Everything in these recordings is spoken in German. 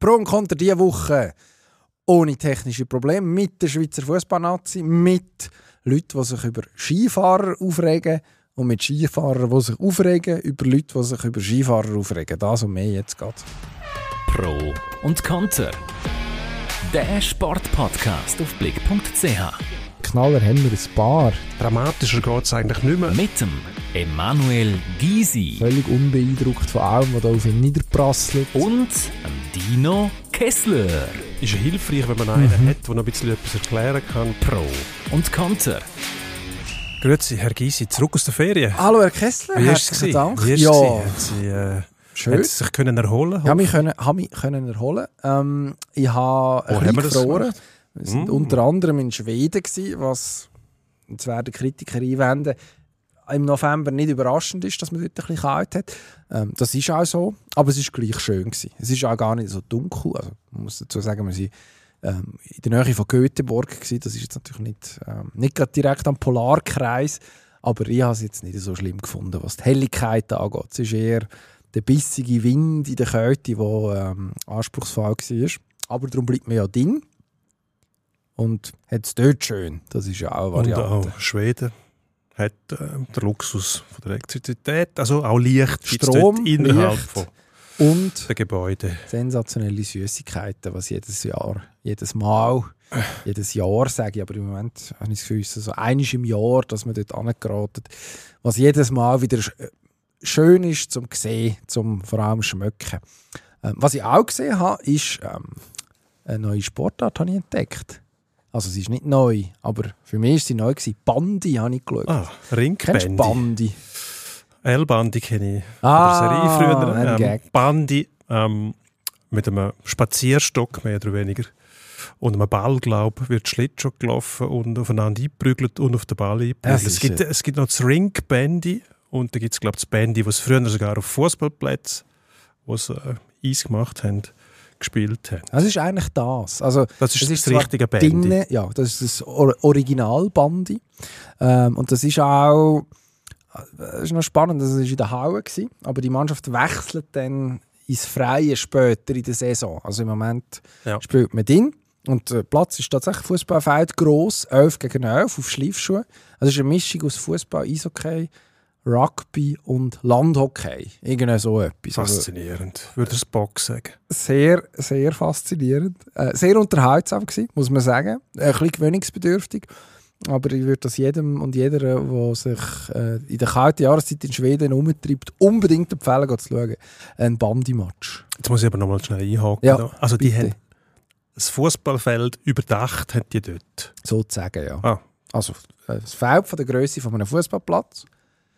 Pro und Contra diese Woche ohne technische Probleme mit der Schweizer Fußballnazi, mit Leuten, die sich über Skifahrer aufregen und mit Skifahrern, die sich aufregen über Leute, die sich über Skifahrer aufregen. Das und mehr jetzt geht. Pro und Konter. Der Sportpodcast auf blick.ch. Knaller haben wir ein paar. Dramatischer geht es eigentlich nicht mehr. Mit dem Emanuel Gysi Völlig unbeeindruckt von allem, was da auf ihn niederprasselt. und dem Dino Kessler. Ist ja hilfreich, wenn man einen hat, der noch ein bisschen etwas erklären kann. Pro und Konter. Grüezi, Herr Gysi, zurück aus der Ferien. Hallo Herr Kessler, Wie herzlichen? Dank. Wie ist ja, Sie, äh, schön. hat Sie sich können erholen Ich habe mich, können, mich können erholen ähm, Ich habe Wo ein haben bisschen wir das gefroren. Wir sind Mm. unter anderem in Schweden, gewesen, was jetzt werden Kritiker einwenden, im November nicht überraschend ist, dass man dort ein bisschen kalt hat. Ähm, das ist auch so, aber es ist gleich schön gewesen. Es ist auch gar nicht so dunkel. Also, man muss dazu sagen, wir sind ähm, in der Nähe von Göteborg gewesen. Das ist jetzt natürlich nicht, ähm, nicht direkt am Polarkreis, aber ich habe es jetzt nicht so schlimm gefunden, was die Helligkeit angeht. Es ist eher der bissige Wind in der Kälte, der ähm, anspruchsvoll war. Aber darum bleibt man ja drin. Und hat es dort schön. Das ist ja auch eine Und Variante. auch Schweden hat äh, den Luxus von der Elektrizität, also auch Licht Strom, innerhalb Licht. von Und den Gebäuden. sensationelle Süßigkeiten, was jedes Jahr, jedes Mal, jedes Jahr sage ich, aber im Moment habe ich das Gefühl, so einiges im Jahr, dass man dort angeraten, was jedes Mal wieder sch- schön ist zum sehen, zum vor allem schmecken. Ähm, was ich auch gesehen habe, ist ähm, eine neue Sportart habe ich entdeckt. Also sie ist nicht neu, aber für mich ist sie neu gewesen. Bandi habe ich geschaut. Ah, Kennst Ringbandi. Bandi? L-Bandi kenne ich Ah, Serie früher. ein Ähm, Gag. Bandi ähm, mit einem Spazierstock, mehr oder weniger. Und einem Ball, glaube ich, wird Schlittschuh gelaufen und aufeinander eingeprügelt und auf den Ball eingeprügelt. Es gibt, es gibt noch das Ring-Bandy und da gibt es, glaube ich, das Bandy, was früher sogar auf Fußballplätzen, äh, Eis gemacht haben, gespielt haben. Das ist eigentlich das. Also, Das ist das zwar richtige Bandy. drinnen- ja, das ist das Or Original-Bandi. Ähm, und das ist auch das ist noch spannend, das war in der gewesen, aber die Mannschaft wechselt dann ins Freie später in der Saison. Also im Moment Ja. spielt man drin und der Platz ist tatsächlich Fußballfeld gross, 11 gegen 11 auf Schleifschuhen. Also es ist eine Mischung aus Fußball, Eishockey, Rugby und Landhockey. Irgendwie so etwas. Also, Faszinierend. Würde das Box sagen. sehr, sehr faszinierend. Äh, sehr unterhaltsam gewesen, muss man sagen. Ein bisschen gewöhnungsbedürftig. Aber ich würde das jedem und jeder, der sich äh, in der kalten Jahreszeit in Schweden umtreibt, unbedingt empfehlen, zu schauen. Ein Bandi-Match. Jetzt muss ich aber noch mal schnell einhaken. Ja, also die bitte. haben das Fußballfeld überdacht, haben die dort. Sozusagen, ja. Ah. Also äh, das Feld von der Größe von einem Fußballplatz.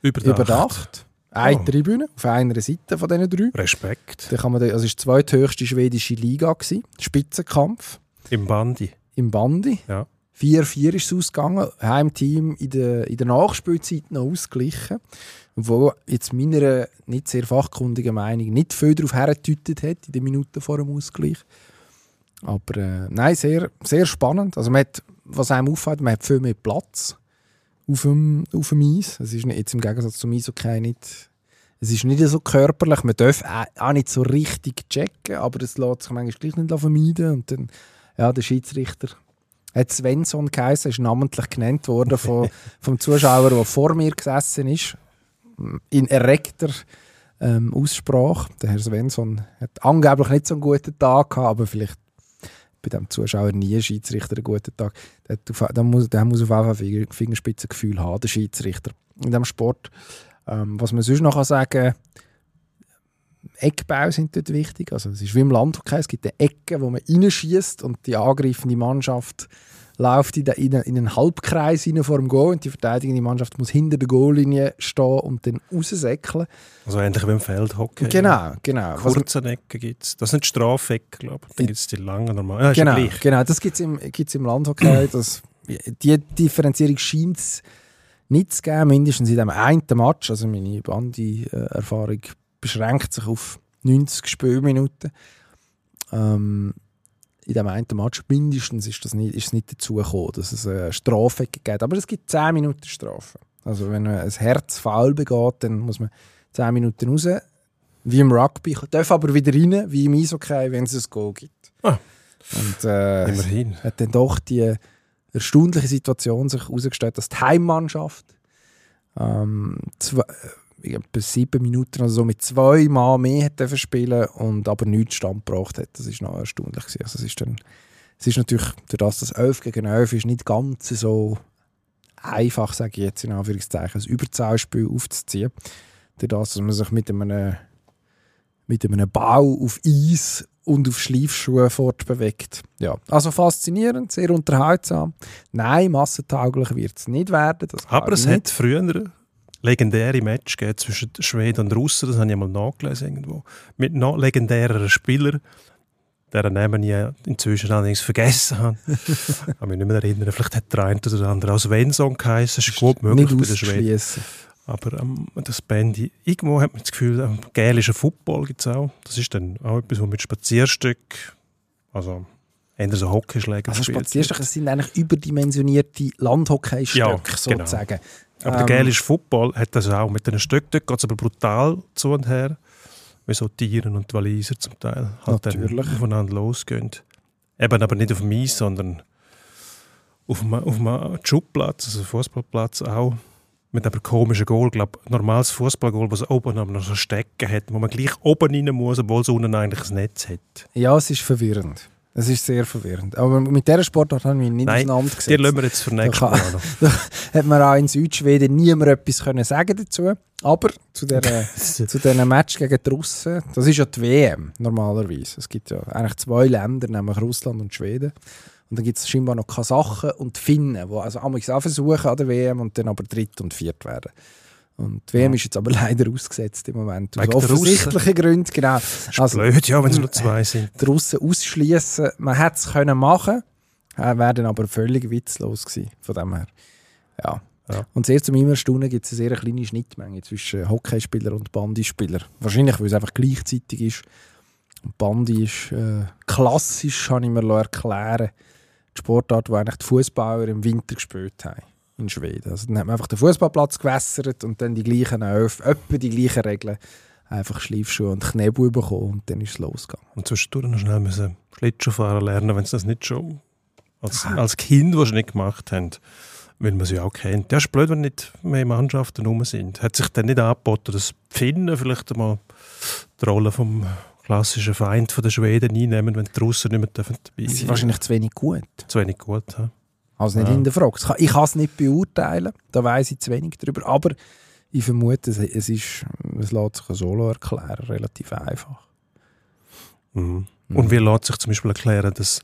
Überdacht. Überdacht. Eine Oh. Tribüne auf einer Seite von diesen drei. Respekt. Da kann man, also es war die zweithöchste schwedische Liga. Gewesen. Spitzenkampf Im Bandi. im Bandi. Ja. 4-4 ist es ausgegangen. Heimteam in der, in der Nachspielzeit noch ausgeglichen. Wo jetzt meiner nicht sehr fachkundigen Meinung nicht viel darauf hergetütet hat in den Minuten vor dem Ausgleich. Aber äh, nein, sehr, sehr spannend. Also man hat, was einem auffällt, man hat viel mehr Platz auf dem, auf dem Eis. Es ist nicht, jetzt im Gegensatz zum Eishockey nicht... Es ist nicht so körperlich, man darf auch nicht so richtig checken, aber es lässt sich manchmal gleich nicht vermeiden. Und dann, ja, der Schiedsrichter hat Svensson geheißen, ist namentlich genannt worden von, vom Zuschauer, der vor mir gesessen ist, in erregter ähm, Aussprache. Der Herr Svensson hat angeblich nicht so einen guten Tag gehabt, aber vielleicht bei dem Zuschauer nie ein Schiedsrichter einen guten Tag. Der, der, muss, der muss auf jeden Fall Finger- Fingerspitzengefühl haben, der Schiedsrichter in diesem Sport. Ähm, was man sonst noch kann sagen Eckbau sind dort wichtig. Also es ist wie im Landhockey, es gibt eine Ecke, wo man reinschießt und die angreifende Mannschaft läuft in, in, in einen Halbkreis rein vor dem Goal und die verteidigende Mannschaft muss hinter der Goallinie stehen und dann raussäckeln. Also ähnlich wie im Feldhockey. Genau, genau. Kurze Ecken gibt es. Das sind Strafecken, glaube ich. Dann gibt es die langen normal. Ist genau, ja gleich. genau, das gibt es im, gibt's im Landhockey. Das, die Differenzierung scheint es nicht zu geben, mindestens in dem einen Match. Also meine Bandi-Erfahrung beschränkt sich auf 90 Spielminuten. Ähm, in dem einen Match mindestens ist, das nicht, ist es nicht dazu gekommen, dass es eine Strafe gibt. Aber es gibt 10 Minuten Strafe. Also wenn man ein Herz faul begeht, dann muss man 10 Minuten raus wie im Rugby, darf aber wieder rein, wie im Eishockey, wenn es ein Goal gibt. Ah. Und äh, Immerhin. hat dann doch die erstaunliche Situation sich herausgestellt, dass die Heimmannschaft ähm, zwei, etwa sieben Minuten also so mit zwei Mal mehr spielen und aber nichts Stand gebracht hat. Das ist noch erstaunlich gewesen. Also es ist dann es ist natürlich, durch das das 11 gegen 11 ist, nicht ganz so einfach, sage ich jetzt in Anführungszeichen, ein Überzahlspiel aufzuziehen. Durch das, dass man sich mit einem, mit einem Bau auf Eis und auf Schleifschuhe fortbewegt. Ja, also faszinierend, sehr unterhaltsam. Nein, massentauglich wird es nicht werden. Aber es ich hat nicht. früher legendäre Match gegeben zwischen Schweden und Russen, das habe ich mal nachgelesen irgendwo, mit noch legendäreren Spielern, deren Namen ich inzwischen allerdings vergessen habe. Ich kann mich nicht mehr erinnern. Vielleicht hat der eine oder der andere als Svensson geheißen. Das ist gut möglich bei den Schweden. Aber ähm, das Bandy, irgendwo hat man das Gefühl, ähm, gälischer Football gibt es auch. Das ist dann auch etwas, was mit Spazierstück, also eher so Hockeyschläger Also Spazierstöcke sind eigentlich überdimensionierte Landhockeystöcke Ja, genau. Aber Ähm, der gälische Football hat das auch. Mit den Stöcken dort geht es aber brutal zu und her. Wie so Tieren und Waliser zum Teil halt dann Natürlich. aufeinander losgehen. Eben aber nicht auf dem Eis, sondern auf dem, auf dem Schubplatz, also Fußballplatz auch. Mit einem komischen Goal, ich glaube, normales Fußballgoal, das oben aber noch so Stecken hat, wo man gleich oben rein muss, obwohl es unten eigentlich ein Netz hat. Ja, es ist verwirrend. Es ist sehr verwirrend. Aber mit dieser Sportart haben wir nicht Nein, auseinandergesetzt. Die lassen wir jetzt für nächstes Mal noch. hat man auch in Südschweden niemand etwas können sagen dazu. Aber zu diesem Match gegen die Russen, das ist ja die WM normalerweise. Es gibt ja eigentlich zwei Länder, nämlich Russland und Schweden. Und dann gibt es scheinbar noch Kasachen und Finnen, die also einmal auch versuchen an der WM und dann aber dritt und viert werden. Und die WM ist jetzt aber leider ausgesetzt im Moment. Aus offensichtlichen Gründen, genau. ist Also, blöd, ja, wenn es nur zwei sind. die Russen ausschließen. Man hätte es können machen, äh, wäre dann aber völlig witzlos gewesen, von dem her. Ja. Ja. Und sehr zu meinem Erstaunen gibt es eine sehr kleine Schnittmenge zwischen Hockeyspieler und Bandyspieler. Wahrscheinlich, weil es einfach gleichzeitig ist. Und Bandy ist äh, klassisch, kann ich mir erklären, die Sportart, die eigentlich die Fußballer im Winter gespielt haben in Schweden. Also dann hat man einfach den Fußballplatz gewässert und dann die gleichen Elf, etwa die gleichen Regeln, einfach Schleifschuhe und Knebel bekommen und dann ist es losgegangen. Und zwischendurch noch schnell müssen Schlittschuhfahren lernen, wenn sie das nicht schon als, als Kind wahrscheinlich gemacht haben. Weil man sie auch kennt. Ja, ist blöd, wenn nicht mehr Mannschaften rum sind. Hat sich dann nicht angeboten, dass die Finnen vielleicht einmal die Rolle vom klassischen Feind von der Schweden einnehmen, wenn die Russen nicht mehr dürfen dabei Sie sind wahrscheinlich zu wenig gut. zu wenig gut. Ja. Also nicht Ja. hinterfragt. Ich kann- es nicht beurteilen, da weiß ich zu wenig darüber. Aber ich vermute, es, es, ist, es lässt sich solo erklären, relativ einfach. Mhm. Und wie lässt sich zum Beispiel erklären, dass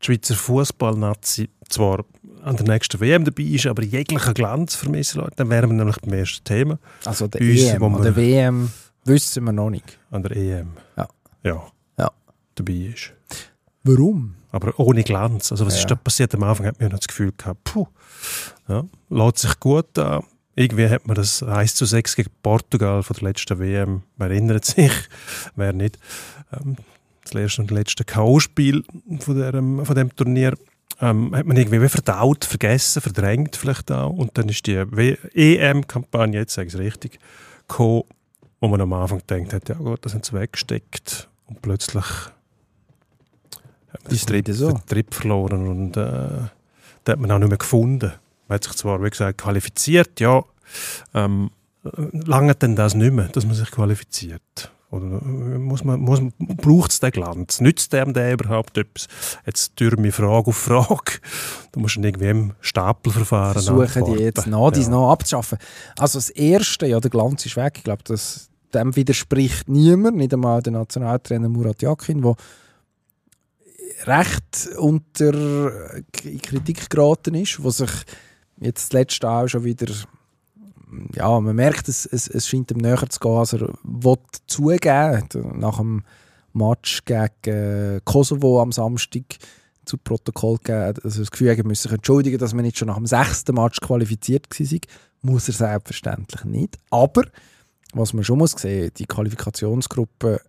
die Schweizer Fußballnazi zwar an der nächsten WM dabei ist, aber jeglichen Glanz vermissen lässt? Dann wären wir nämlich beim ersten Thema, Also der uns, EM oder wir- WM wissen wir noch nicht. an der EM. Ja. Ja. Ja. Dabei ist. Warum? Aber ohne Glanz. Also was Ja. ist da passiert? Am Anfang hat man noch das Gefühl gehabt, puh, ja, lässt sich gut an. Irgendwie hat man das 1 zu 6 gegen Portugal von der letzten WM, man erinnert sich, wer nicht, ähm, das erste und letzte K.O.-Spiel von, dem- von dem Turnier, ähm, hat man irgendwie wie verdaut, vergessen, verdrängt vielleicht auch. Und dann ist die EM-Kampagne, jetzt sage ich es richtig, gekommen, wo man am Anfang gedacht hat, ja gut, das haben sie weggesteckt. Und plötzlich hat man Ist den nicht so. Trip verloren und äh, den hat man auch nicht mehr gefunden. Man hat sich zwar, wie gesagt, qualifiziert, ja, ähm, lange denn das nicht mehr, dass man sich qualifiziert? Oder äh, muss man, muss man, braucht es den Glanz? Nützt dem der überhaupt etwas? Jetzt türme ich Frage auf Frage. Du musst ihn irgendwie im Stapelverfahren Versuchen antworten. die jetzt noch, dies Ja. noch abzuschaffen. Also das Erste, ja, der Glanz ist weg. Ich glaube, dem widerspricht niemand, nicht einmal der Nationaltrainer Murat Yakin, der recht unter in Kritik geraten ist, wo sich jetzt letzte auch schon wieder ja, man merkt, es, es, es scheint ihm näher zu gehen, als er will zugeben Nach dem Match gegen Kosovo am Samstag zu Protokoll gegeben, also das Gefühl haben, müssen entschuldigen, dass man nicht schon nach dem sechsten Match qualifiziert war. Muss er selbstverständlich nicht. Aber, was man schon muss sehen, die Qualifikationsgruppe,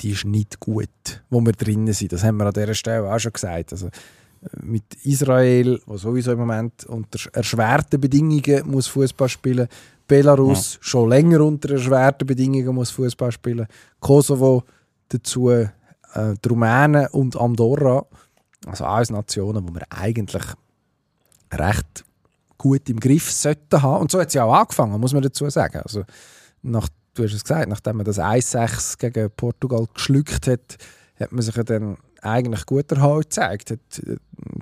die ist nicht gut, wo wir drinnen sind. Das haben wir an dieser Stelle auch schon gesagt. Also, mit Israel, wo sowieso im Moment unter erschwerten Bedingungen muss Fußball spielen, Belarus schon länger unter erschwerten Bedingungen muss Fußball spielen. Kosovo dazu, äh, die Rumänen und Andorra. Also alles Nationen, die wir eigentlich recht gut im Griff sollten haben. Und so hat es ja auch angefangen, muss man dazu sagen. Also nach, du hast es gesagt, nachdem man das 1-6 gegen Portugal geschluckt hat, hat man sich ja dann eigentlich gut erhalten gezeigt. Hat äh,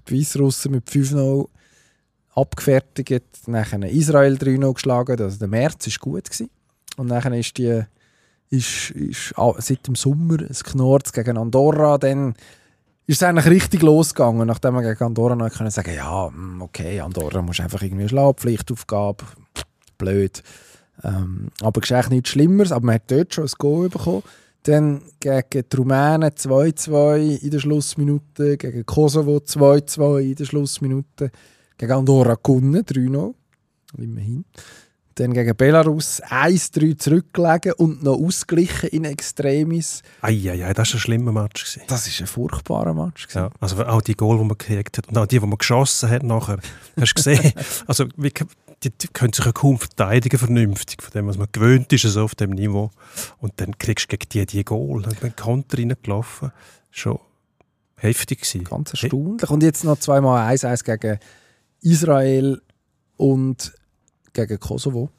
die Weißrussen mit 5-0 abgefertigt, nachher Israel 3-0 geschlagen, also der März war gut. Gewesen. Und dann ist die ist, ist seit dem Sommer ein Knorz gegen Andorra, dann ist es eigentlich richtig losgegangen, nachdem man gegen Andorra noch können sagen ja, hm, okay, Andorra muss einfach irgendwie schlafen, Pflichtaufgabe, blöd. Ähm, aber es ist eigentlich nichts Schlimmeres, aber man hat dort schon ein Goal bekommen. Dann gegen die Rumänen 2-2 in der Schlussminute, gegen Kosovo 2-2 in der Schlussminute, gegen Andorra gewonnen, 3-0, immerhin. Dann gegen Belarus 1-3 zurückgelegen und noch ausgeglichen in Extremis. Eieiei, das war ein schlimmer Match. Gewesen. Das war ein furchtbarer Match. Ja, also auch die Goal, die man gekriegt hat und auch die, die man geschossen hat nachher. Hast du gesehen? also wie, die, die können sich ja kaum verteidigen vernünftig von dem, was man gewöhnt ist, also auf dem Niveau. Und dann kriegst du gegen die die Goal. Dann bin Konter reingelaufen. Schon heftig gewesen. Ganz erstaunlich. Und jetzt noch zweimal 1-1 gegen Israel und gegen Kosovo.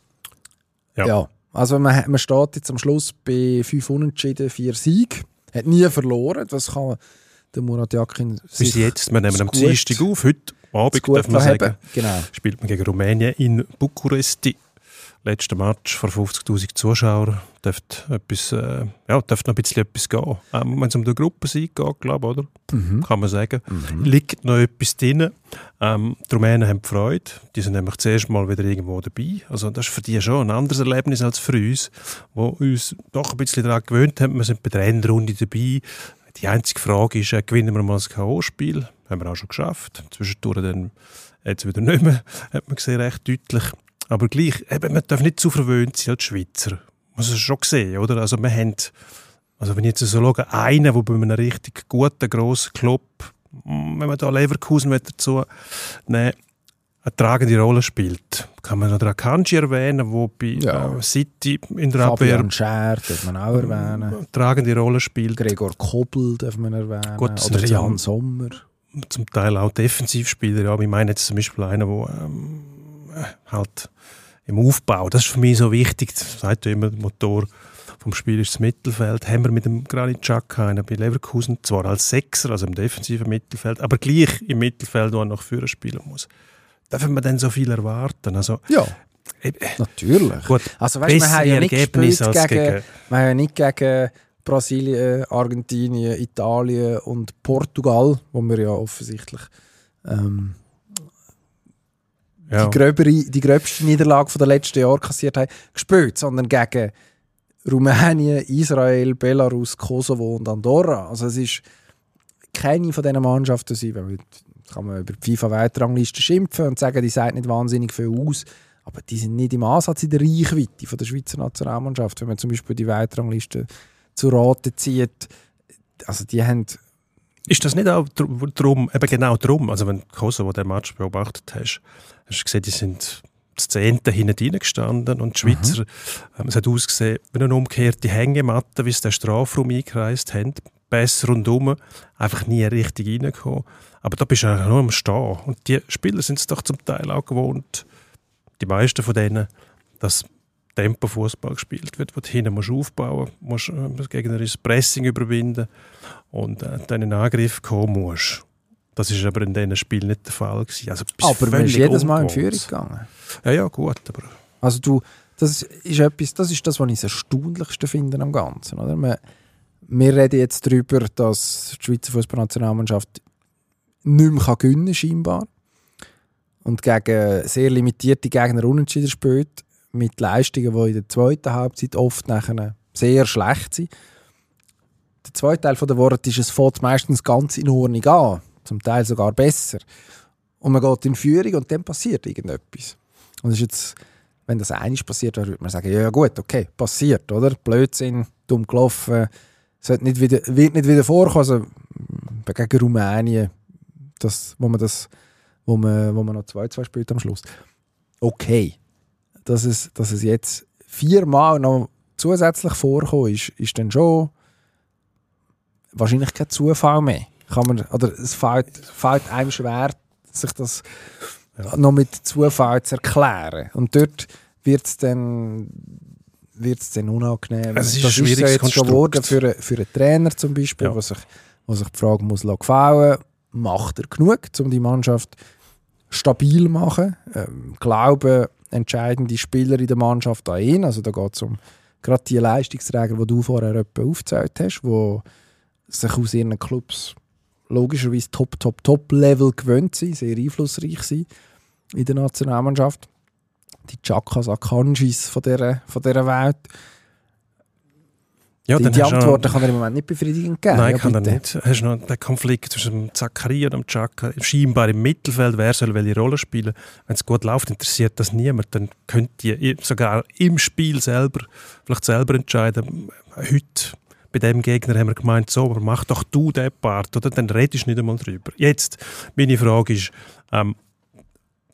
Ja. ja. Also man, man steht jetzt am Schluss bei fünf Unentschieden, vier Sieg. Hat nie verloren. Das kann der Murat Yakin Bis jetzt, wir nehmen am Dienstag auf. Heute Abend, darf man sagen, genau. spielt man gegen Rumänien in Bukuresti letzten Match vor 50'000 Zuschauern dürfte, etwas, äh, ja, dürfte noch ein bisschen etwas gehen. Ähm, Wenn es um die Gruppensieg geht, glaube oder? Mhm. Kann man sagen. Mhm. Liegt noch etwas drin. Ähm, die Rumänen haben Freude. Die sind nämlich zuerst mal wieder irgendwo dabei. Also das ist für die schon ein anderes Erlebnis als für uns, wo uns doch ein bisschen daran gewöhnt haben. Wir sind bei der Endrunde dabei. Die einzige Frage ist, äh, gewinnen wir mal das K.O.-Spiel? Haben wir auch schon geschafft. Zwischendurch dann jetzt wieder nicht mehr, hat man gesehen, recht deutlich. Aber gleich, eben, man darf nicht zu verwöhnt sein als Schweizer. Muss es schon sehen, oder? Also wir haben, also wenn ich jetzt so schaue, einen, der bei einem richtig guten, grossen Club, mm, wenn man da Leverkusen dazu nehmen eine tragende Rolle spielt. Kann man noch den Akanji erwähnen, der bei ja. äh, City in der Fabian Abwehr... Scher darf man auch erwähnen. Eine tragende Rolle spielt. Gregor Kobel darf man erwähnen. Gut, Oder Jan Sommer. Zum Teil auch Defensivspieler. Ja, ich meine jetzt zum Beispiel einen, der ähm, halt im Aufbau. Das ist für mich so wichtig. Das sagt ja immer, der Motor vom Spiel ist das Mittelfeld. Haben wir mit dem Granit Xhaka einen bei Leverkusen, zwar als Sechser, also im defensiven Mittelfeld, aber gleich im Mittelfeld, wo er noch führen spielen muss. Darf man dann so viel erwarten? Also, ja. Äh, Natürlich. Gut, also weißt, wir haben ja nicht gespielt gegen, gegen, wir haben ja nicht gegen Brasilien, Argentinien, Italien und Portugal, wo wir ja offensichtlich ähm, ja. die, gröbere, die gröbste Niederlage der letzten Jahre kassiert haben, gespielt, sondern gegen Rumänien, Israel, Belarus, Kosovo und Andorra. Also es ist keine von diesen Mannschaften sein, weil kann man über die FIFA-Weltrangliste schimpfen und sagen, die sagt nicht wahnsinnig viel aus, aber die sind nicht im Ansatz in der Reichweite von der Schweizer Nationalmannschaft. Wenn man zum Beispiel die Weltrangliste zu Rate zieht, also die haben ist das nicht auch drum, eben genau drum, also wenn du Kosovo den Match beobachtet hast, hast du gesehen, die sind das Zehnte hinten gestanden und die Schweizer, mhm. es hat ausgesehen, wie eine umgekehrte Hängematte, wie sie den Strafraum eingekreist haben, besser rundum, einfach nie richtig reingekommen. Aber da bist du eigentlich nur am Stehen. Und die Spieler sind es doch zum Teil auch gewohnt, die meisten von denen, dass Tempo-Fußball gespielt wird, wo du hinten musst aufbauen musst, äh, das Gegner ist Pressing überwinden und äh, dann in Angriff kommen musst. Das ist aber in diesen Spielen nicht der Fall gewesen. Also, aber man ist jedes Mal in Führung gegangen. Ja, ja, gut, aber... Also du, das ist etwas, das ist das, was ich das Erstaunlichste finde am Ganzen, oder? Man, wir reden jetzt darüber, dass die Schweizer Fußballnationalmannschaft nicht mehr gewinnen kann, scheinbar. Und gegen sehr limitierte Gegner unentschieden spielt mit Leistungen, die in der zweiten Halbzeit oft nachher sehr schlecht sind. Der zweite Teil der Worte ist, es fängt meistens ganz in Ordnung an, zum Teil sogar besser. Und man geht in Führung und dann passiert irgendetwas. Und das ist jetzt, wenn das einiges passiert, dann würde man sagen, ja gut, okay, passiert, oder? Blödsinn, dumm gelaufen, es nicht wieder, wird nicht wieder vorkommen. Also, gegen Rumänien, das, wo man das, wo man, wo man noch 2-2 spielt am Schluss. Okay, dass es, dass es jetzt viermal noch zusätzlich vorkommt, ist, ist dann schon wahrscheinlich kein Zufall mehr. Kann man, oder es fällt, fällt einem schwer, sich das noch mit Zufall zu erklären. Und dort wird es dann wird es dann unangenehm. Es ist das ist schwieriges jetzt schon geworden für, einen- für einen Trainer zum Beispiel, Ja. was sich, was sich die Frage muss gefallen, macht er genug, um die Mannschaft stabil zu machen? Ähm, glauben entscheidende Spieler in der Mannschaft an ihn? Also da geht es um gerade die Leistungsträger, die du vorher aufgezählt hast, die sich aus ihren Clubs logischerweise top, top, top Level gewöhnt sind, sehr einflussreich sind in der Nationalmannschaft. Die Chakas Akanjis von dieser, von dieser Welt. Ja, die du noch- Antworten kann er im Moment nicht befriedigend geben. Nein, ja, kann er bitte. nicht. Hast du noch den Konflikt zwischen dem Zakaria und dem Chaka, scheinbar im Mittelfeld, wer soll welche Rolle spielen. Wenn es gut läuft, interessiert das niemand. Dann könnt ihr sogar im Spiel selber, vielleicht selber entscheiden. Heute bei dem Gegner haben wir gemeint, so, aber mach doch du den Part, oder? Dann redest du nicht einmal drüber. Jetzt, meine Frage ist, ähm,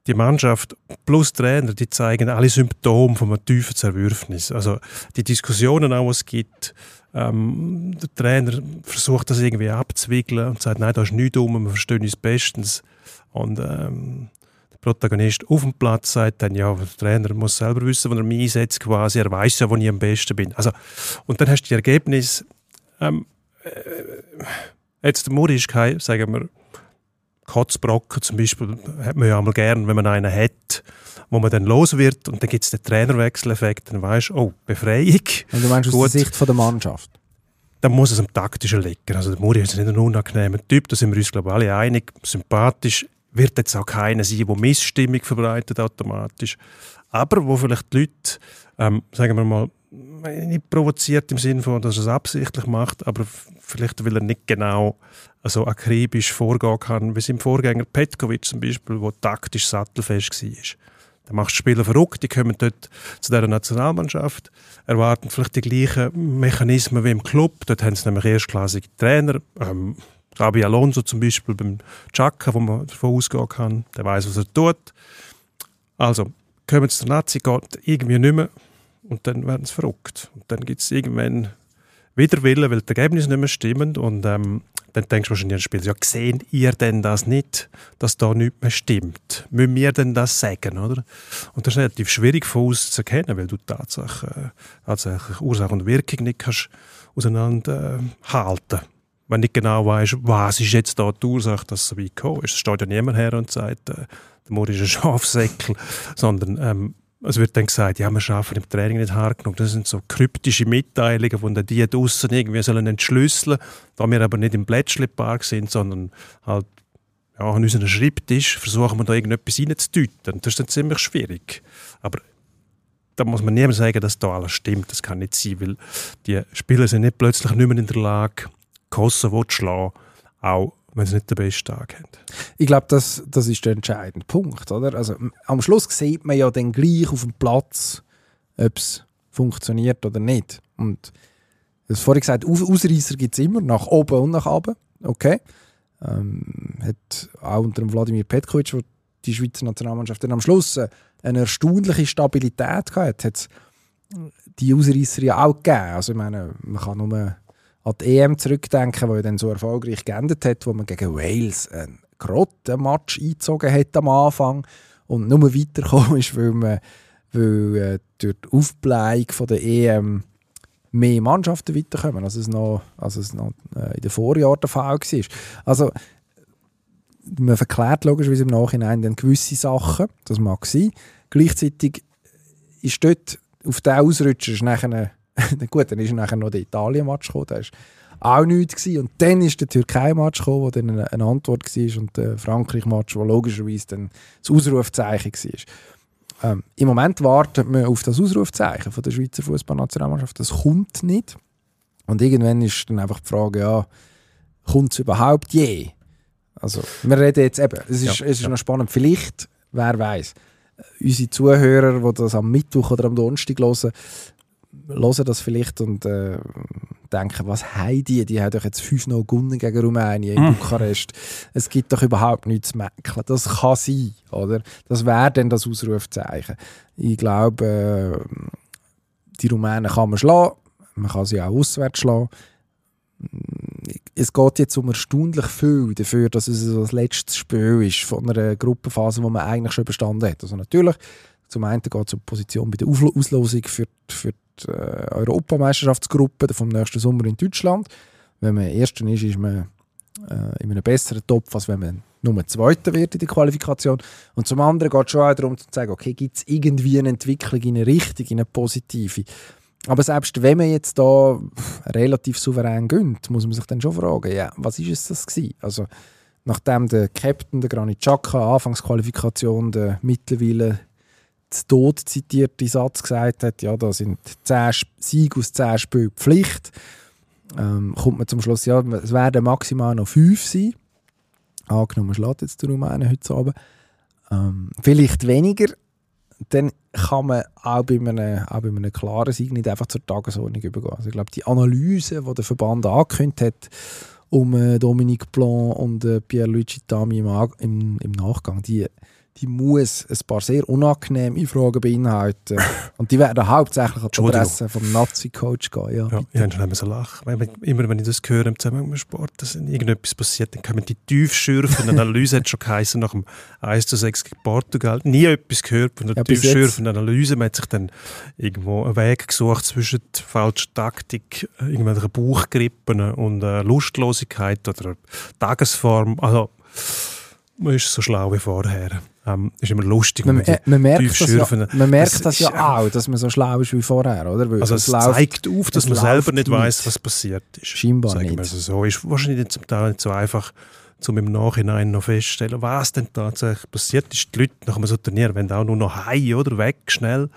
die Mannschaft plus Trainer, die zeigen alle Symptome von einem tiefen Zerwürfnis. Also die Diskussionen auch, es gibt, ähm, der Trainer versucht das irgendwie abzuwickeln und sagt, nein, da ist nichts um, wir verstehen uns bestens. Und ähm, der Protagonist auf dem Platz sagt dann, ja, der Trainer muss selber wissen, wo er mich einsetzt quasi, er weiß ja, wo ich am besten bin. Also, und dann hast du die Ergebnisse, ähm, äh, jetzt der Muri ist kein, sagen wir, Kotzbrocken zum Beispiel, hat man ja einmal gern, wenn man einen hat, wo man dann los wird und dann gibt es den Trainerwechseleffekt, dann weißt du, oh, Befreiung, Und du meinst aus Gut. der Sicht von der Mannschaft? dann muss es am taktischen liegen. Also der Muri ist nicht ein unangenehmer Typ, da sind wir uns glaube ich alle einig, sympathisch, wird jetzt auch keiner sein, der Missstimmung verbreitet automatisch, aber wo vielleicht die Leute, ähm, sagen wir mal, nicht provoziert im Sinne von, dass er es absichtlich macht, aber vielleicht will er nicht genau so akribisch vorgehen kann, wie sein Vorgänger Petkovic zum Beispiel, wo taktisch sattelfest war. Dann machst du Spieler verrückt, die kommen dort zu dieser Nationalmannschaft, erwarten vielleicht die gleichen Mechanismen wie im Club. Dort haben sie nämlich erstklassige Trainer. Ähm, Gabi Alonso zum Beispiel beim Chaka, wo man davon ausgehen kann, der weiß, was er tut. Also, kommen sie zur Nazi, geht irgendwie nicht mehr und dann werden sie verrückt. Und dann gibt es irgendwann Widerwillen, weil die Ergebnisse nicht mehr stimmen und ähm, dann denkst du wahrscheinlich an Spiel, ja, sehen ihr denn das nicht, dass da nichts mehr stimmt? Müssen wir denn das sagen, oder? Und das ist relativ schwierig von uns zu erkennen, weil du tatsächlich, äh, tatsächlich Ursache und Wirkung nicht kannst auseinander äh, halten. Wenn nicht genau weißt, was ist jetzt da die Ursache, dass es so weit gekommen ist. Es steht ja niemand her und sagt, äh, der Mord ist ein Schafsäckel, sondern ähm, es wird dann gesagt, ja, wir schaffen im Training nicht hart genug. Das sind so kryptische Mitteilungen, von denen die draussen irgendwie sollen entschlüsseln, da wir aber nicht im Blättchenpark sind, sondern halt ja, an unserem Schreibtisch versuchen wir da irgendetwas reinzudeuten. Das ist dann ziemlich schwierig. Aber da muss man niemandem sagen, dass da alles stimmt. Das kann nicht sein, weil die Spieler sind nicht plötzlich nicht mehr in der Lage, Kosovo zu schlagen, auch wenn sie nicht den besten Tag haben. Ich glaube, das, das ist der entscheidende Punkt. Oder? Also, am Schluss sieht man ja dann gleich auf dem Platz, ob es funktioniert oder nicht. Und du hast vorhin gesagt, Aus- Ausreißer gibt es immer, nach oben und nach unten. Okay. Ähm, hat auch unter dem Wladimir Petkovic, wo die Schweizer Nationalmannschaft dann am Schluss äh, eine erstaunliche Stabilität gehabt hat, es die Ausreißer ja auch gegeben. Also ich meine, man kann nur an die EM zurückdenken, die ja dann so erfolgreich geendet hat, wo man gegen Wales einen Grottenmatch eingezogen hat am Anfang und nur weitergekommen ist, weil, man, weil äh, durch die Aufbleiung von der EM mehr Mannschaften weiterkommen, als es noch, als es noch äh, in den Vorjahren der Fall war. Also man verklärt logischerweise im Nachhinein dann gewisse Sachen, das mag sein. Gleichzeitig ist dort auf den Ausrutscher nachher, gut, dann ist nachher noch der Italien-Match gekommen, der ist auch nichts gewesen. Und dann ist der Türkei-Match gekommen, wo dann eine, eine Antwort war und der Frankreich-Match, wo logischerweise dann das Ausrufzeichen war. Ähm, Im Moment wartet man auf das Ausrufzeichen von der Schweizer Fußballnationalmannschaft. Das kommt nicht. Und irgendwann ist dann einfach die Frage, ja, kommt es überhaupt je? Also, wir reden jetzt eben, es ist, Ja, es ist ja. noch spannend, vielleicht, wer weiß, unsere Zuhörer, die das am Mittwoch oder am Donnerstag hören, hören das vielleicht und äh, denken, was haben die? Die haben doch jetzt 5-0 gewonnen gegen Rumänien in Mm. Bukarest. Es gibt doch überhaupt nichts zu mäkeln. Das kann sein, oder? Das wäre dann das Ausrufzeichen. Ich glaube, äh, die Rumänen kann man schlagen. Man kann sie auch auswärts schlagen. Es geht jetzt um erstaunlich viel dafür, dass es das letzte Spiel ist von einer Gruppenphase, die man eigentlich schon überstanden hat. Also natürlich, zum einen geht es um die Position bei der Auslosung für die, für die äh, Europameisterschaftsgruppe vom nächsten Sommer in Deutschland. Wenn man Erster ist, ist man äh, in einem besseren Topf, als wenn man nur Zweiter wird in der Qualifikation. Und zum anderen geht es schon auch darum zu sagen, okay, gibt es irgendwie eine Entwicklung in eine Richtung, in eine positive. Aber selbst wenn man jetzt da relativ souverän gönnt, muss man sich dann schon fragen, ja, was ist es das gewesen? Also nachdem der Captain, der Granit Xhaka, Anfangsqualifikation, der mittlerweile zu Tod zitierte Satz gesagt hat, ja, da sind 10 Sp- Siege aus 10 Spielen Pflicht, ähm, kommt man zum Schluss, ja, es werden maximal noch 5 sein. Angenommen, schlägt jetzt der Rumänen heute Abend. Ähm, vielleicht weniger, dann kann man auch bei, einem, auch bei einem klaren Sieg nicht einfach zur Tagesordnung übergehen. Also ich glaube, die Analyse, die der Verband angekündigt hat, um äh, Dominique Blanc und äh, Pierluigi Tami im, im, im Nachgang, die, die muss ein paar sehr unangenehme Fragen beinhalten. und die werden hauptsächlich an die. Adresse vom Nazi-Coach gehen. Ja, Ja, bitte. ich habe schon so lachen. Immer wenn ich das höre im Zusammenhang mit dem Sport, dass irgendetwas passiert, dann kommen die tiefschürfende Analyse, hat schon geheißen, nach dem 1 zu 6 gegen Portugal. Nie etwas gehört von der Ja, tiefschürfenden Analyse. Man hat sich dann irgendwo einen Weg gesucht zwischen der falschen Taktik, irgendwelchen Bauchgrippen und äh, Lustlosigkeit oder Tagesform. Also, man ist so schlau wie vorher. Ähm, ist immer lustig. Man, äh, man merkt, das ja, man merkt Das das, ja auch, dass man so schlau ist wie vorher, oder? Weil Also es es läuft zeigt auf, dass man selber nicht nicht. weiß, was passiert ist. Scheinbar Sagen wir nicht. es so. Ist wahrscheinlich zum Teil nicht so einfach, um im Nachhinein noch festzustellen, was denn tatsächlich passiert ist. Die Leute nach einem so Turnier wollen auch nur noch heim, oder? Weg, schnell.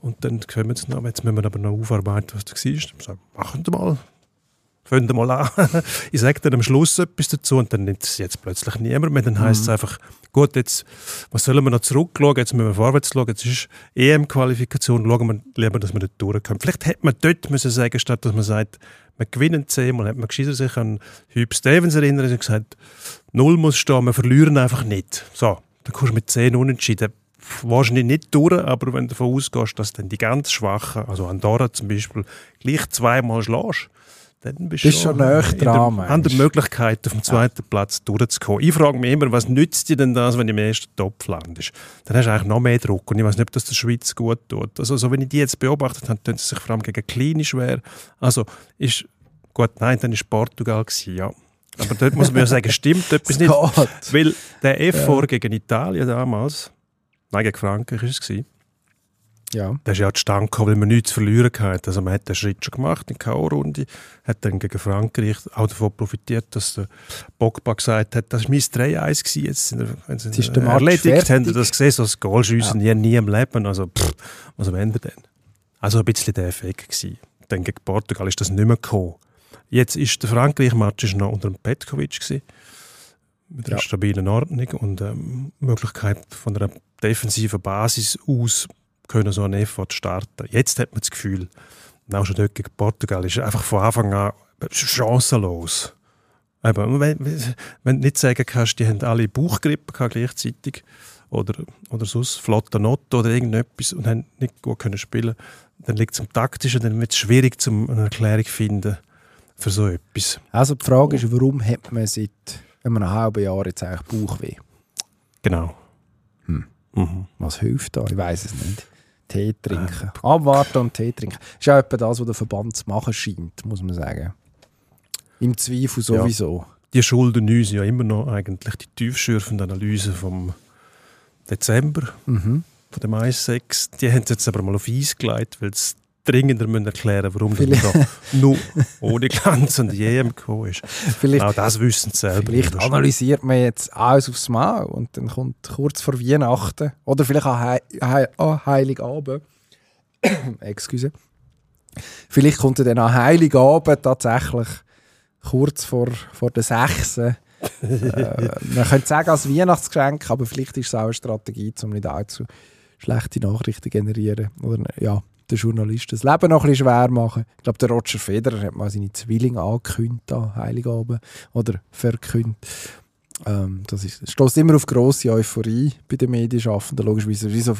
Und dann kommen sie noch, jetzt müssen wir aber noch aufarbeiten, was da war. Dann sagen wir, machen Sie mal. Fangen Sie mal an. ich sage dann am Schluss etwas dazu und dann nimmt es jetzt plötzlich niemand mehr. Dann heisst es einfach, gut, jetzt, was sollen wir noch zurückschauen? Jetzt müssen wir vorwärts schauen. Jetzt ist EM-Qualifikation. Schauen wir lieber, dass wir nicht durchkommen. Vielleicht hätte man dort müssen sagen, statt dass man sagt, wir gewinnen zehnmal, hätte man gescheiter sich an Hugh Stevens erinnert und gesagt, null muss stehen, wir verlieren einfach nicht. So, dann kommst du mit zehn unentschieden wahrscheinlich nicht durch, aber wenn du davon ausgehst, dass dann die ganz Schwachen, also Andorra zum Beispiel, gleich zweimal schlägst, dann bist du schon näher dran, an der meinst du? Möglichkeit, auf dem zweiten Platz durchzukommen. Ich frage mich immer, was nützt dir denn das, wenn du im ersten Topf landest? Dann hast du eigentlich noch mehr Druck und ich weiß nicht, ob das der Schweiz gut tut. Also, so, wenn ich die jetzt beobachtet habe, tun sie sich vor allem gegen Kleine schwer. Also, ist, gut, nein, dann war Portugal, gewesen, ja. Aber dort muss man ja sagen, stimmt etwas nicht. Weil der Effort gegen Italien damals, nein, gegen Frankreich war es, Ja. der ist ja zustande gekommen, weil man nichts zu verlieren hatte. Also man hat den Schritt schon gemacht in der K.O.-Runde, hat dann gegen Frankreich auch davon profitiert, dass der Pogba gesagt hat, das war mein 3-1 gewesen, jetzt sind wir, wenn sie Jetzt ist erledigt, fertig. haben das gesehen, so das Goal schiessen nie, im Leben, also pff, was wollen wir denn? Also ein bisschen der Effekt gewesen. Dann gegen Portugal ist das nicht mehr gekommen. Jetzt ist der Frankreich-Match noch unter dem Petkovic gewesen, mit einer Ja. stabilen Ordnung und ähm, Möglichkeit von einer defensiven Basis aus können so einen Effort starten. Jetzt hat man das Gefühl, auch schon dort gegen Portugal ist einfach von Anfang an chancenlos. Eben, wenn, wenn du nicht sagen kannst, die haben alle Bauchgrippe gehabt gleichzeitig oder, oder sonst flotter Note oder irgendetwas und haben nicht gut können spielen, dann liegt es am Taktischen, dann wird es schwierig, zum eine Erklärung zu finden für so etwas. Also die Frage ist, warum hat man seit einem halben Jahr jetzt eigentlich Bauchweh? Genau. Hm. Mhm. Was hilft da? Ich weiß es nicht. Tee trinken. Abwarten und Tee trinken. Ist auch etwa das, was der Verband zu machen scheint, muss man sagen. Im Zweifel sowieso. Die schulden uns ja immer noch eigentlich die tiefschürfende Analyse vom Dezember, Mhm. von dem 1.6. Die haben es jetzt aber mal auf Eis gelegt, weil sie dringender müssen erklären warum das Vielleicht- man da nur ohne Glanz an die EM gekommen ist. Vielleicht, Auch das wissen sie selber. vielleicht nicht. analysiert man jetzt alles aufs Mal und dann kommt kurz vor Weihnachten oder vielleicht an, Hei Hei an Heiligabend. Excuse. Vielleicht kommt er dann an Heiligabend tatsächlich kurz vor, vor der 6. äh, man könnte sagen als Weihnachtsgeschenk, aber vielleicht ist es auch eine Strategie, um nicht allzu schlechte Nachrichten zu generieren. Oder, ja, den Journalisten das Leben noch ein schwer machen. Ich glaube, der Roger Federer hat mal seine Zwillinge angekündigt, da, Heiligabend, oder verkündigt. Ähm, das ist, stößt immer auf grosse Euphorie bei den Medienschaffenden, logischerweise. Wie so,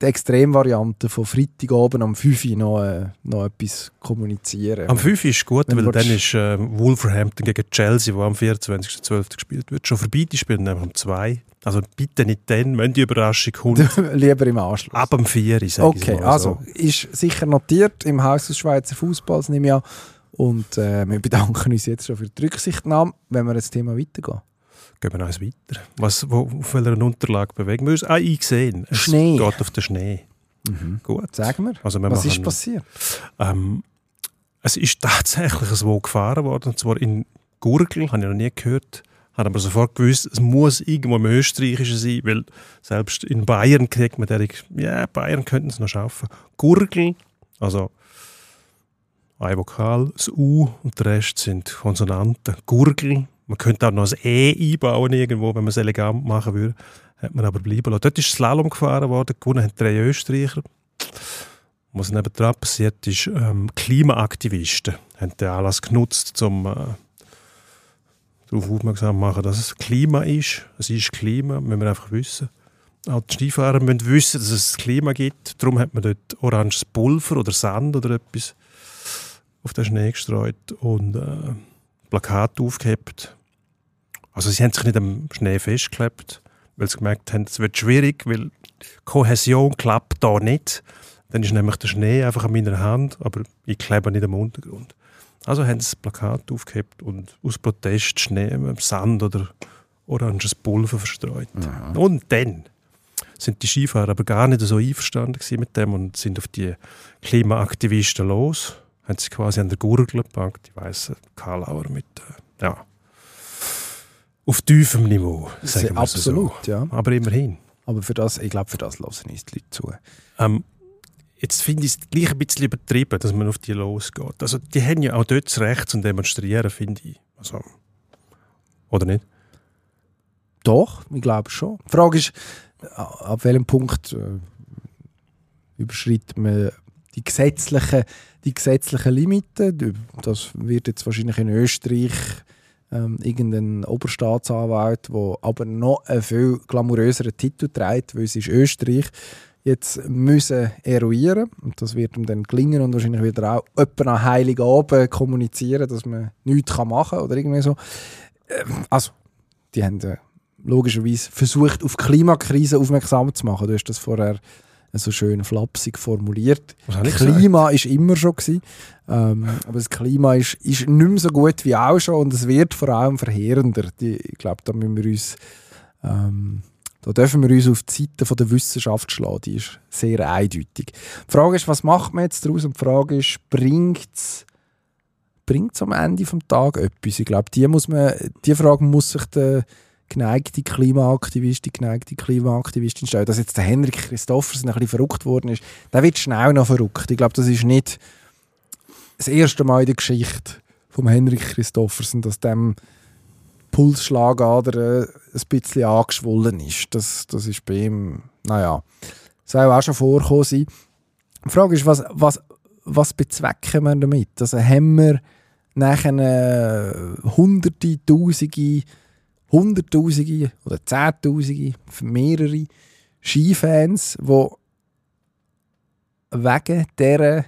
die, Extremvariante von Freitagabend am 5 Uhr noch, äh, noch etwas kommunizieren. Am 5 ist gut, Wenn weil dann ist äh, Wolverhampton gegen Chelsea, wo am 24.12. gespielt wird, schon vorbei. Die spielen nämlich um 2. Also bitte nicht dann, wenn die Überraschung kommt. Lieber im Anschluss. Ab dem 4 sage ich Okay, also so. ist sicher notiert im Haus des Schweizer Fußballs, nehme ich an. Und äh, wir bedanken uns jetzt schon für die Rücksichtnahme, wenn wir ins Thema weitergehen. Gehen wir noch eins weiter. Was, wo, auf welcher Unterlage bewegen wir uns? Ah, ich gesehen. Es Schnee. geht auf den Schnee. Gut. Sagen wir, Also wir was ist machen- passiert? Ähm, es ist tatsächlich ein Wo gefahren worden, und zwar in Gurgel, habe ich noch nie gehört. Habe aber sofort gewusst, es muss irgendwo im Österreichischen sein, weil selbst in Bayern kriegt man direkt, ja, Bayern könnten es noch schaffen. Gurgel, also ein Vokal, das U und der Rest sind Konsonanten. Gurgel, man könnte auch noch ein E einbauen irgendwo, wenn man es elegant machen würde. Hat man aber bleiben lassen. Dort ist Slalom gefahren worden, gewonnen haben drei Österreicher. Was nebendran passiert ist, ähm, Klimaaktivisten haben den Anlass genutzt, um äh, darauf aufmerksam zu machen, dass es Klima ist. Es ist Klima, müssen wir einfach wissen. Auch die Skifahrer müssen wissen, dass es Klima gibt. Darum hat man dort oranges Pulver oder Sand oder etwas auf den Schnee gestreut und äh, Plakate aufgehebt. Also sie haben sich nicht am Schnee festgeklebt, weil sie gemerkt haben, es wird schwierig, weil Kohäsion klappt da nicht. Dann ist nämlich der Schnee einfach an meiner Hand, aber ich klebe nicht am Untergrund. Also haben sie das Plakat aufgehebt und aus Protest Schnee, mit Sand oder oranges Pulver verstreut. Und dann sind die Skifahrer aber gar nicht so einverstanden mit dem und sind auf die Klimaaktivisten los. Haben sie quasi an der Gurgel gepackt, die weißen Karlauer mit, äh, ja, auf tiefem Niveau, sagen wir Absolut, so. ja. Aber immerhin. Aber für das, ich glaube, für das hören uns die Leute zu. Ähm, jetzt finde ich es gleich ein bisschen übertrieben, dass man auf die losgeht. Also die haben ja auch dort das Recht zum Demonstrieren, finde ich. Also, oder nicht? Doch, ich glaube schon. Die Frage ist, ab welchem Punkt äh, überschreitet man die gesetzlichen, die gesetzlichen Limiten. Das wird jetzt wahrscheinlich in Österreich ähm, irgendein Oberstaatsanwalt, der aber noch einen viel glamouröseren Titel trägt, weil es ist Österreich, jetzt müssen eruieren und das wird ihm dann gelingen und wahrscheinlich wird er auch etwa an Heiligabend kommunizieren, dass man nichts machen kann oder irgendwie so. Ähm, also, die haben äh, logischerweise versucht, auf die Klimakrise aufmerksam zu machen. Du hast das vorher so schön flapsig formuliert. Klima ist immer schon gewesen, ähm, aber das Klima ist, ist nicht mehr so gut wie auch schon und es wird vor allem verheerender. Die, ich glaube, da müssen wir uns ähm, da dürfen wir uns auf die Seite von der Wissenschaft schlagen. Die ist sehr eindeutig. Die Frage ist, was macht man jetzt daraus? Und die Frage ist, bringt es bringt's am Ende des Tages etwas? Ich glaube, die, muss man, die Frage muss sich der geneigte Klimaaktivist, die geneigte Klimaaktivistin stellen. Dass jetzt der Henrik Christoffersen ein bisschen verrückt worden ist, der wird schnell noch verrückt. Ich glaube, das ist nicht das erste Mal in der Geschichte vom Henrik Christoffersen, dass dem Pulsschlagader äh, ein bisschen angeschwollen ist. Das, das ist bei ihm, naja, soll auch schon vorkommen sein. Die Frage ist, was, was, was bezwecken wir damit? Also haben wir nachher äh, hunderte, tausende, hunderttausende oder zehntausende, mehrere Skifans, die wegen dieser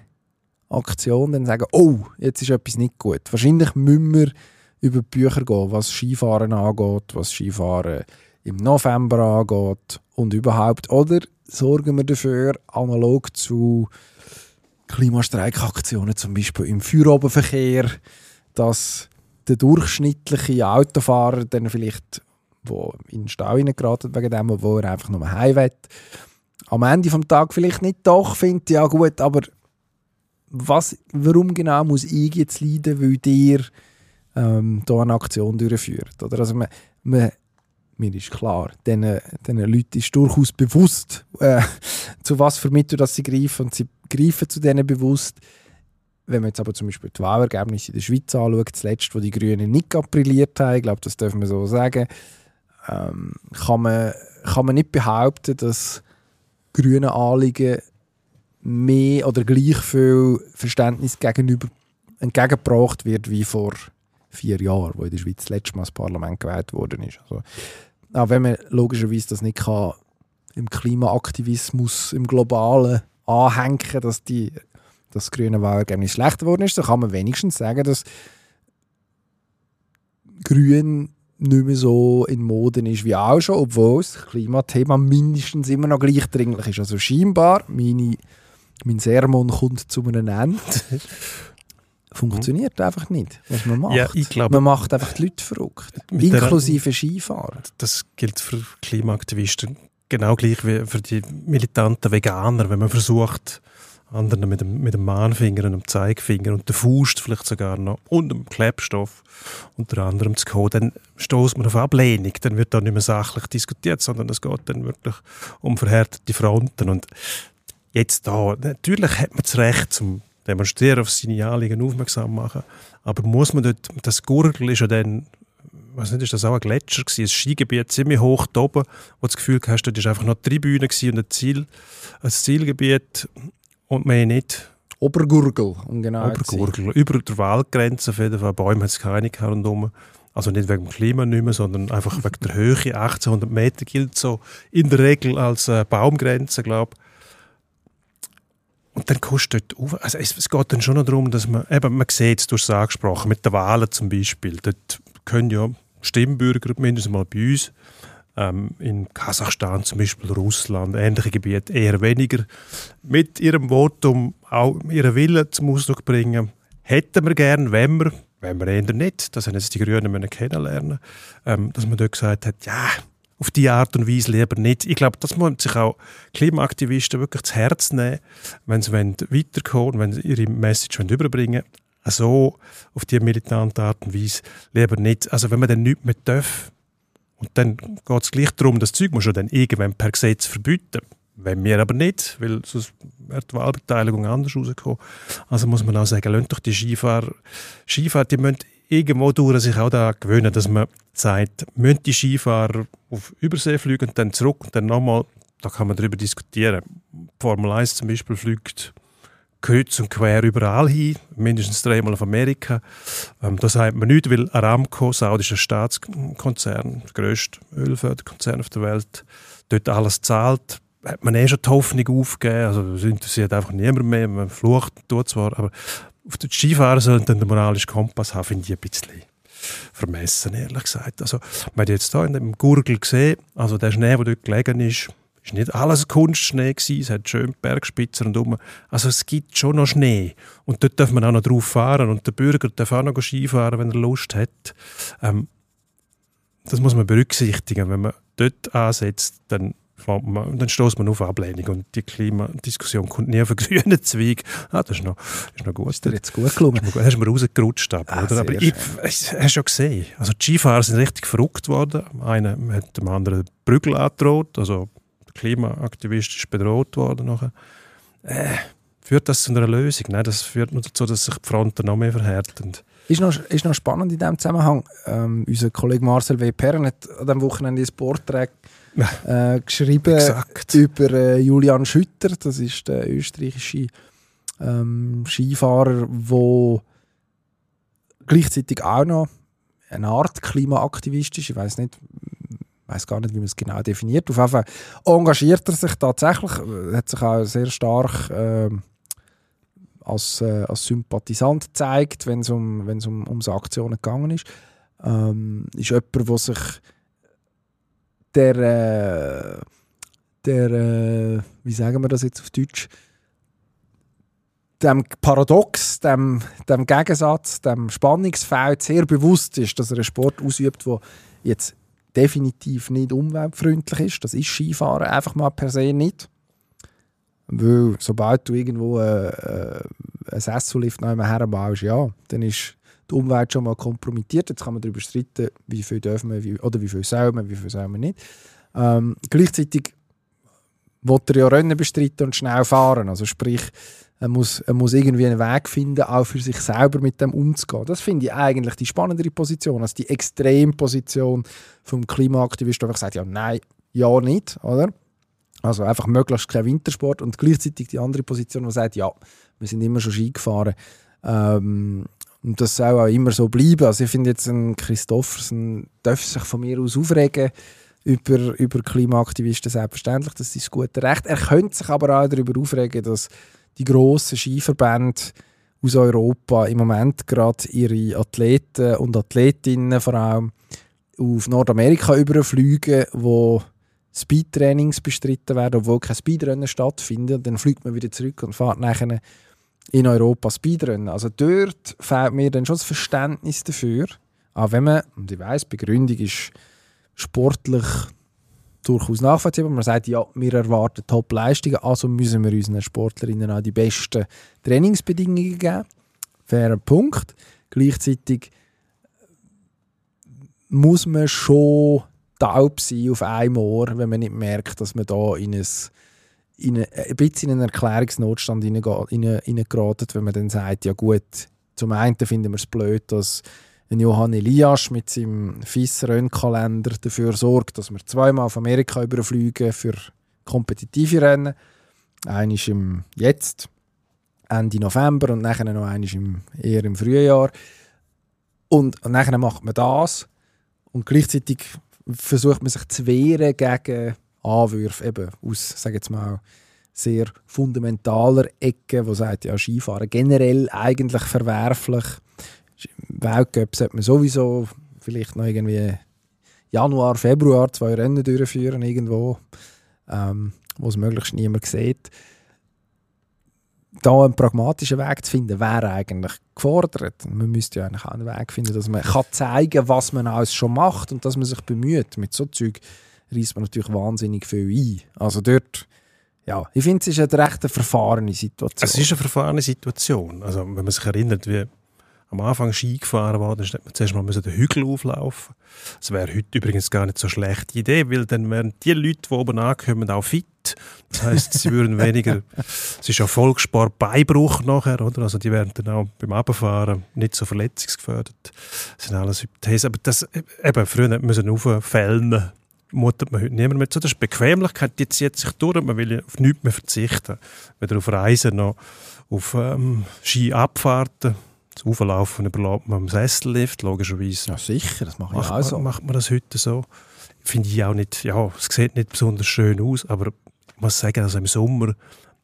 Aktion dann sagen, oh, jetzt ist etwas nicht gut. Wahrscheinlich müssen wir über die Bücher gehen, was Skifahren angeht, was Skifahren im November angeht und überhaupt. Oder sorgen wir dafür, analog zu Klimastreikaktionen, zum Beispiel im Feierabendverkehr, dass der durchschnittliche Autofahrer dann vielleicht, wo in den Stau reingeraten wegen dem, wo er einfach nur heim will, am Ende vom Tag vielleicht nicht doch findet, ja gut, aber was, warum genau muss ich jetzt leiden, weil dir ähm, da eine Aktion durchführt? Oder? Also man, man, mir ist klar, diesen, Leuten ist durchaus bewusst, äh, zu was für Mitteln sie greifen und sie greifen zu denen bewusst. Wenn man jetzt aber zum Beispiel die Wahlergebnisse in der Schweiz anschaut, zuletzt, wo die Grünen nicht brilliert haben, ich glaube, das dürfen wir so sagen, ähm, kann, man, kann man nicht behaupten, dass grüne Anliegen mehr oder gleich viel Verständnis gegenüber entgegengebracht wird wie vor vier Jahren, wo in der Schweiz das letzte Mal das Parlament gewählt worden ist. Also, auch wenn man logischerweise das nicht kann, im Klimaaktivismus, im Globalen anhängen, dass die, das grüne Wahlergebnis schlechter geworden ist, so kann man wenigstens sagen, dass Grün nicht mehr so in Mode ist wie auch schon, obwohl das Klimathema mindestens immer noch gleich dringlich ist. Also scheinbar, meine, mein Sermon kommt zu einem Ende. Funktioniert Mhm. einfach nicht, was man macht. Ja, ich glaube- man macht einfach die Leute verrückt. Inklusive Skifahrer. Das gilt für Klimaaktivisten genau gleich wie für die militanten Veganer, wenn man versucht, anderen mit dem, mit dem Mahnfinger und dem Zeigefinger und der Faust vielleicht sogar noch und dem Klebstoff unter anderem zu kommen, dann stoßt man auf Ablehnung. Dann wird da nicht mehr sachlich diskutiert, sondern es geht dann wirklich um verhärtete Fronten. Und jetzt da, natürlich hat man das Recht zum Demonstrieren auf seine Anliegen aufmerksam machen, aber muss man dort, das Gurgel ist ja dann weiß nicht, ist das auch ein Gletscher gewesen, ein Skigebiet ziemlich hoch da oben, wo du das Gefühl hast, dort ist einfach noch die Tribüne und ein, Ziel, ein Zielgebiet und mehr nicht. Obergurgel, um genau. Obergurgel, über der Waldgrenze auf jeden Fall, Bäume hat es keine rundherum. Also nicht wegen dem Klima nicht mehr, sondern einfach wegen der Höhe. 1800 Meter gilt so in der Regel als äh, Baumgrenze, glaube ich. Und dann dort auf. Also es, es geht dann schon noch darum, dass man, eben, man sieht es, du hast es angesprochen, mit den Wahlen zum Beispiel. Dort können ja Stimmbürger, mindestens mal bei uns, ähm, in Kasachstan zum Beispiel, Russland, ähnliche Gebiete eher weniger, mit ihrem Votum auch ihren Willen zum Ausdruck bringen. Hätten wir gern, wenn wir, wenn wir eher nicht, das haben jetzt die Grünen müssen kennenlernen, ähm, dass man dort gesagt hat, ja, auf die Art und Weise lieber nicht. Ich glaube, das muss sich auch Klimaaktivisten wirklich zu Herz nehmen, wenn sie weiterkommen, wenn sie ihre Message überbringen wollen. So auf die militante Art und Weise lieber nicht. Also wenn man dann nichts mehr darf, und dann geht es gleich darum, das Zeug muss man dann irgendwann per Gesetz verbieten. Wenn wir aber nicht, weil sonst wäre die Wahlbeteiligung anders rausgekommen. Also muss man auch sagen, lasst doch die Skifahrer, Skifahrer, die müssen irgendwo durch sich auch da gewöhnen, dass man sagt, müssen die Skifahrer auf Übersee fliegen und dann zurück und dann nochmal, da kann man darüber diskutieren. Formel 1 zum Beispiel fliegt kreuz und quer überall hin, mindestens dreimal auf Amerika. Ähm, da sagt man nicht, weil Aramco, saudischer Staatskonzern, der grösste Ölförderkonzern auf der Welt, dort alles zahlt, hat man eh schon die Hoffnung aufgegeben. Also es interessiert einfach niemand mehr. Man flucht, tut zwar, aber auf den Skifahrer sollen dann den moralischen Kompass haben, finde ich ein bisschen vermessen, ehrlich gesagt. Also, man hat jetzt hier in dem Gurgel gesehen, also der Schnee, der dort gelegen ist, ist nicht alles Kunstschnee gewesen, es hat schön Bergspitzer und um. Also es gibt schon noch Schnee und dort darf man auch noch drauf fahren und der Bürger darf auch noch Skifahren, wenn er Lust hat. Ähm, das muss man berücksichtigen. Wenn man dort ansetzt, dann, man, dann stößt man auf Ablehnung und die Klimadiskussion kommt nie auf einen grünen Zweig. Ah, das ist noch, ist noch gut. Ist dir jetzt gut gelungen? Da hast du mir rausgerutscht, ab, Ah? Aber ich, ich, hast schon gesehen. Also die Skifahrer sind richtig verrückt worden. Einer hat dem anderen Prügel angedroht, also der Klimaaktivist ist bedroht worden. Nachher. Äh, führt das zu einer Lösung? Nein, das führt nur dazu, dass sich die Fronten noch mehr verhärten. Ist noch, ist noch spannend in diesem Zusammenhang. Ähm, unser Kollege Marcel W. Perren hat an diesem Wochenende ein Porträt äh, geschrieben Exakt. über äh, Julian Schütter. Das ist der österreichische ähm, Skifahrer, der gleichzeitig auch noch eine Art Klimaaktivist ist. Ich weiß nicht, weiß gar nicht, wie man es genau definiert. Auf jeden Fall engagiert er sich tatsächlich, äh, hat sich auch sehr stark ähm, als, äh, als Sympathisant gezeigt, wenn es um, wenn's um, um so Aktionen gegangen ist. Ähm, ist jemand, der sich der, äh, der äh, wie sagen wir das jetzt auf Deutsch, dem Paradox, dem, dem Gegensatz, dem Spannungsfeld sehr bewusst ist, dass er einen Sport ausübt, der jetzt definitiv nicht umweltfreundlich ist. Das ist Skifahren einfach mal per se nicht. Weil sobald du irgendwo äh, äh, einen Sessellift einmal herbaust, ja, dann ist die Umwelt schon mal kompromittiert. Jetzt kann man darüber streiten, wie viel dürfen wir wie, oder wie viel soll man, wie viel soll man nicht. Ähm, gleichzeitig will er ja Rennen bestreiten und schnell fahren. Also sprich, er muss, er muss irgendwie einen Weg finden, auch für sich selber mit dem umzugehen. Das finde ich eigentlich die spannendere Position, als die Extremposition vom Klimaaktivisten, der einfach sagt, ja, nein, ja nicht, oder? Also einfach möglichst kein Wintersport und gleichzeitig die andere Position, die sagt, ja, wir sind immer schon Ski gefahren. Ähm, und das soll auch immer so bleiben. Also ich finde jetzt, ein Christoffersen darf sich von mir aus aufregen über, über Klimaaktivisten, selbstverständlich, das ist das gute Recht. Er könnte sich aber auch darüber aufregen, dass die grossen Skiverbände aus Europa im Moment gerade ihre Athleten und Athletinnen vor allem auf Nordamerika überfliegen, wo Speedtrainings bestritten werden, obwohl kein Speedrennen stattfindet. Dann fliegt man wieder zurück und fährt nachher in Europa Speedrennen. Also dort fehlt mir dann schon das Verständnis dafür. Auch wenn man, und ich weiss, Begründung ist sportlich durchaus nachvollziehbar. Man sagt, ja, wir erwarten Top-Leistungen, also müssen wir unseren Sportlerinnen auch die besten Trainingsbedingungen geben. Fairer Punkt. Gleichzeitig muss man schon taub sein auf einem Ohr, wenn man nicht merkt, dass man da in, ein, in eine, ein bisschen in einen Erklärungsnotstand hineingeraten, wenn man dann sagt, ja gut, zum einen finden wir es blöd, dass ein Johann Elias mit seinem FIS-Rennkalender dafür sorgt, dass wir zweimal auf Amerika überfliegen für kompetitive Rennen. Einer ist im jetzt, Ende November und nachher noch einer im, eher im Frühjahr. Und, und nachher macht man das und gleichzeitig versucht man sich zu wehren gegen Anwürfe eben aus, sage jetzt mal, sehr fundamentaler Ecke, wo sagt, ja, Skifahren generell eigentlich verwerflich Weltcup sollte man sowieso vielleicht noch irgendwie Januar, Februar zwei Rennen durchführen irgendwo, ähm, wo es möglichst niemand sieht. Da einen pragmatischen Weg zu finden, wäre eigentlich gefordert. Man müsste ja eigentlich auch einen Weg finden, dass man kann zeigen kann, was man alles schon macht und dass man sich bemüht. Mit so Zeug reißt man natürlich wahnsinnig viel ein. Also dort, ja, ich finde, es ist eine recht verfahrene Situation. Es ist eine verfahrene Situation. Also wenn man sich erinnert, wie am Anfang Ski gefahren war, dann hätte man zuerst mal den Hügel auflaufen Das wäre heute übrigens gar nicht so eine schlechte Idee, weil dann wären die Leute, die oben ankommen, auch fit. Das heisst, sie würden weniger, es ist ja Volkssport Beibruch nachher, oder? Also die werden dann auch beim Abfahren nicht so verletzungsgefährdet. Das sind alles Hypothesen. Aber das, eben, früher müssen auffällen, mutet man heute niemand mehr zu. Das ist Bequemlichkeit, die zieht sich durch, man will auf nichts mehr verzichten. Weder auf Reisen noch auf ähm, Skiabfahrten das Auflaufen überlaubt man im Sessellift, logischerweise. Ja, sicher, das mache ich macht auch so. Man, macht man das heute so? Finde ich auch nicht, ja, es sieht nicht besonders schön aus, aber ich muss sagen, also im Sommer,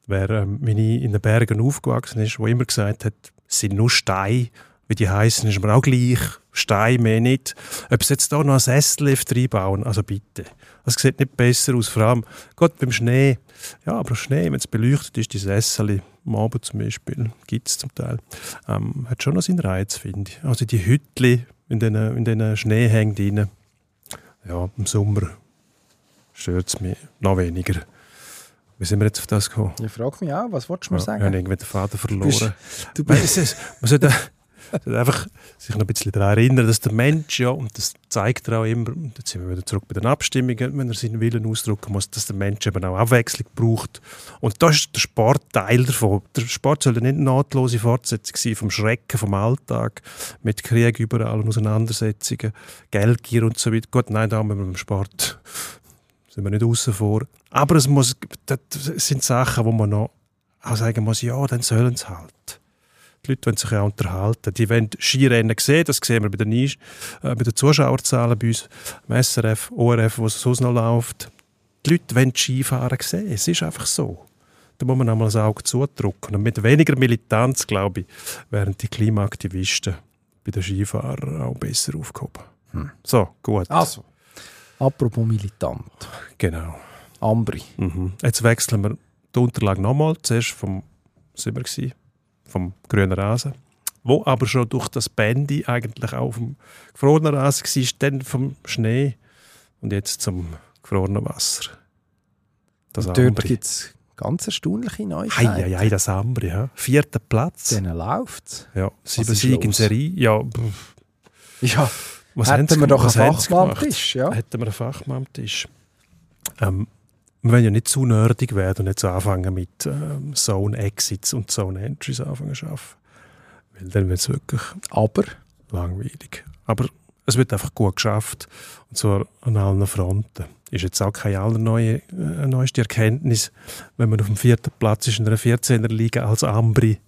wer ähm, meine in den Bergen aufgewachsen ist, wo immer gesagt hat, es sind nur Steine, wie die heißen, ist mir auch gleich. Stein, mehr nicht. Ob sie jetzt da noch einen Sessellift reinbauen, also bitte. Es sieht nicht besser aus, vor allem Gott beim Schnee. Ja, aber Schnee, wenn es beleuchtet ist, die Sessel am Abend zum Beispiel, gibt es zum Teil, ähm, hat schon noch seinen Reiz, finde ich. Also die Hütli in den, in den Schnee hängt rein. Ja, im Sommer stört es mich noch weniger. Wie sind wir jetzt auf das gekommen? Ich frage mich auch, was wolltest du mir ja, sagen? Ich habe irgendwie den Faden verloren. Du bist, du bist, man sollte einfach sich noch ein bisschen daran erinnern, dass der Mensch, ja, und das zeigt er auch immer, und jetzt sind wir wieder zurück bei den Abstimmungen, wenn er seinen Willen ausdrücken muss, dass der Mensch eben auch Abwechslung braucht. Und da ist der Sport Teil davon. Der Sport soll nicht eine nahtlose Fortsetzung sein vom Schrecken, vom Alltag, mit Krieg überall und Auseinandersetzungen, Geldgier und so weiter. Gut, nein, da haben wir beim Sport sind wir nicht außen vor. Aber es muss, das sind Sachen, wo man noch auch sagen muss, ja, dann sollen sie halt. Die Leute wollen sich ja unterhalten. Die wollen Skirennen sehen, das sehen wir bei den, äh, bei den Zuschauerzahlen bei uns, im SRF, ORF, wo es sonst noch läuft. Die Leute wollen Skifahren sehen, es ist einfach so. Da muss man einmal das Auge zudrücken. Und mit weniger Militanz, glaube ich, wären die Klimaaktivisten bei den Skifahrern auch besser aufgehoben. Hm. So, gut. Also, apropos militant. Genau. Ambri. Mhm. Jetzt wechseln wir die Unterlage nochmal. Zuerst vom, sind wir gewesen, vom grünen Rasen, wo aber schon durch das Bandy eigentlich auch vom gefrorenen Rasen war, dann vom Schnee und jetzt zum gefrorenen Wasser. Das und dort gibt es ganz erstaunliche Neuigkeiten. Hei, hei, das Ambri, ja. Vierter Platz. Denen läuft Ja, sieben Siege in Serie. Ja, ja was hätten wir doch einen Fachmann am Tisch. Ja. Hätten wir einen Fachmann am Tisch. Ähm, wir wollen ja nicht zu nerdig werden und jetzt anfangen mit ähm, Zone Exits und Zone Entries anfangen zu arbeiten. Weil dann wird es wirklich Aber? langweilig. Aber es wird einfach gut geschafft. Und zwar an allen Fronten. ist jetzt auch keine allerneue, äh, neueste Erkenntnis, wenn man auf dem vierten Platz ist in einer 14er Liga als Ambri.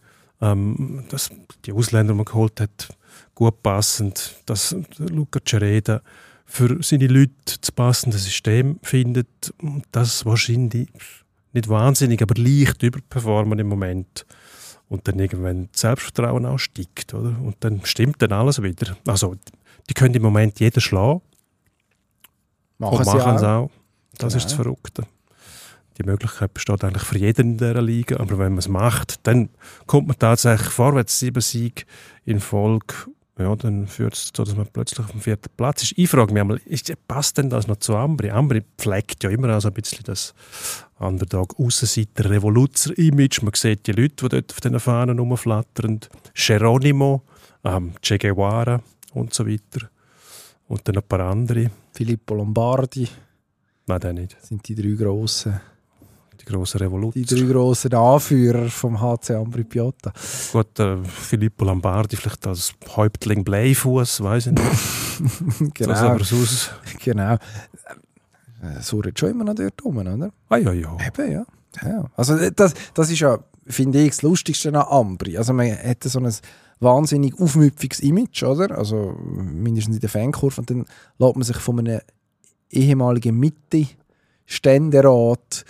Ähm, dass die Ausländer, die man geholt hat, gut passend, dass Luca Cereda für seine Leute das passende System findet, das wahrscheinlich nicht wahnsinnig, aber leicht überperformen im Moment. Und dann irgendwann das Selbstvertrauen auch steigt. Oder? Und dann stimmt dann alles wieder. Also, die können im Moment jeden schlagen. Machen und machen es auch. auch. Das Genau. ist das Verrückte. Die Möglichkeit besteht eigentlich für jeden in dieser Liga, aber wenn man es macht, dann kommt man tatsächlich vorwärts. Sieben Siege in Folge, ja, dann führt es dazu, dass man plötzlich auf dem vierten Platz ist. Ich frage mich einmal, ist, passt denn das noch zu Ambri? Ambri pflegt ja immer auch so ein bisschen das Underdog, Aussenseiter, Revoluzer-Image. Man sieht die Leute, die dort auf den Fahnen rumflattern. Geronimo, ähm, Che Guevara und so weiter. Und dann ein paar andere. Filippo Lombardi Nein, der nicht. sind die drei grossen, grossen Revoluzer. die drei grossen Anführer vom HC Ambri Piotta. Gut, äh, Filippo Lombardi vielleicht als Häuptling Bleifuß, weiß ich nicht. Genau, aber sonst... genau. Äh, surrt schon immer noch dort rum, oder? Ah ja, ja. Eben, ja. ja. Also äh, das, das ist ja, finde ich, das Lustigste an Ambri. Also man hat so ein wahnsinnig aufmüpfiges Image, oder? Also mindestens in der Fankurve. Und dann lässt man sich von einem ehemaligen Mitte-Ständerat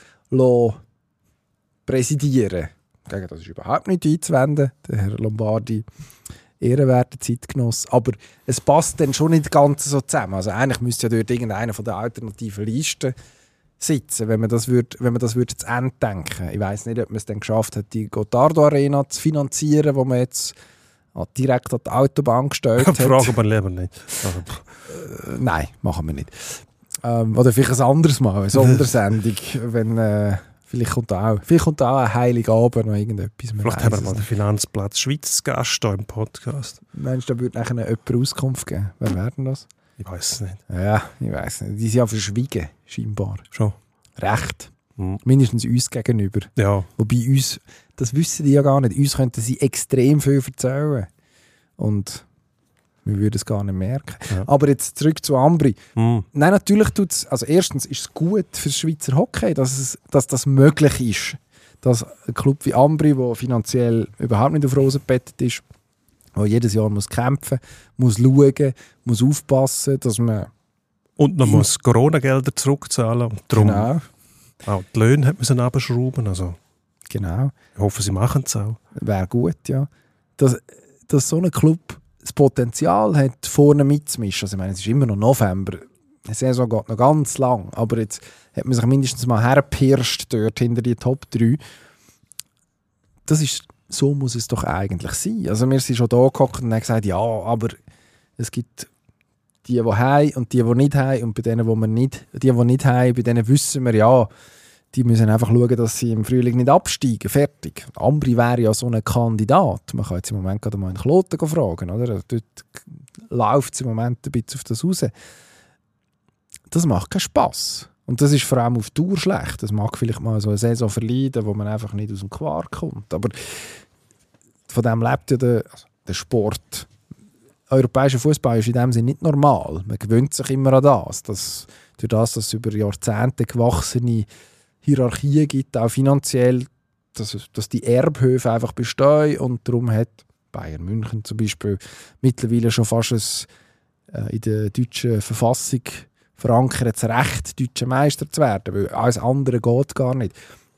präsidieren. Gegen das ist überhaupt nicht einzuwenden. Der Herr Lombardi, ehrenwerter Zeitgenoss. Aber es passt dann schon nicht ganz so zusammen. Also eigentlich müsste ja dort irgendeiner von der alternativen Listen sitzen, wenn man das würde, wenn man das würde zu Ende denken. Ich weiß nicht, ob man es dann geschafft hat, die Gotardo Arena zu finanzieren, wo man jetzt ah, direkt an die Autobahn gestellt hat. Fragen wir lieber nicht. Also, Äh, Nein, machen wir nicht. Ähm, oder vielleicht ein anderes Mal, eine Sondersendung, wenn äh, vielleicht kommt auch, vielleicht kommt auch ein Heiligabend noch irgendetwas. man vielleicht haben wir mal den. Finanzplatz Schweiz Gast hier im Podcast. Meinst du, da würde nachher jemand Auskunft geben? Wer wäre denn das? Ich weiß es nicht. Ja, ich weiß nicht. Die sind ja verschwiegen, scheinbar. Schon. Recht. Hm. Mindestens uns gegenüber. Ja, Wobei uns, das wissen die ja gar nicht, uns könnten sie extrem viel erzählen. Und wir würden es gar nicht merken. Ja. Aber jetzt zurück zu Ambri. hm. Nein, natürlich tut es, also erstens ist es gut für das Schweizer Hockey, dass, es, dass das möglich ist. Dass ein Club wie Ambri, der finanziell überhaupt nicht auf Rosen gebettet ist, der jedes Jahr muss kämpfen muss, schauen, muss aufpassen, dass man Und man muss Corona-Gelder zurückzahlen. Und darum genau, auch die Löhne hat man abschrauben. Also, genau, ich hoffe, sie machen es auch. wäre gut, ja. Dass, dass so ein Club das Potenzial hat, vorne mitzumischen. Also ich meine, es ist immer noch November, die Saison geht noch ganz lang, aber jetzt hat man sich mindestens mal hergepirscht dort hinter die Top 3. Das ist, so muss es doch eigentlich sein. Also wir sind schon da gehockt und haben gesagt, ja, aber es gibt die, die haben und die, die nicht haben und bei denen, wo wir nicht, die, die nicht haben, bei denen wissen wir, ja, die müssen einfach schauen, dass sie im Frühling nicht absteigen. Fertig. Ambri wäre ja so ein Kandidat. Man kann jetzt im Moment gerade mal in Kloten fragen. Oder? Dort läuft es im Moment ein bisschen auf das raus. Das macht keinen Spass. Und das ist vor allem auf Tour schlecht. Das mag vielleicht mal so eine Saison verleiden, wo man einfach nicht aus dem Quark kommt. Aber von dem lebt ja der, also der Sport. Europäischer Fußball ist in dem Sinne nicht normal. Man gewöhnt sich immer an das. Dass durch das, dass über Jahrzehnte gewachsene Hierarchien gibt, auch finanziell, dass, dass die Erbhöfe einfach bestehen und darum hat Bayern München zum Beispiel mittlerweile schon fast ein, äh, in der deutschen Verfassung verankertes Recht, deutscher Meister zu werden, weil alles andere geht gar nicht.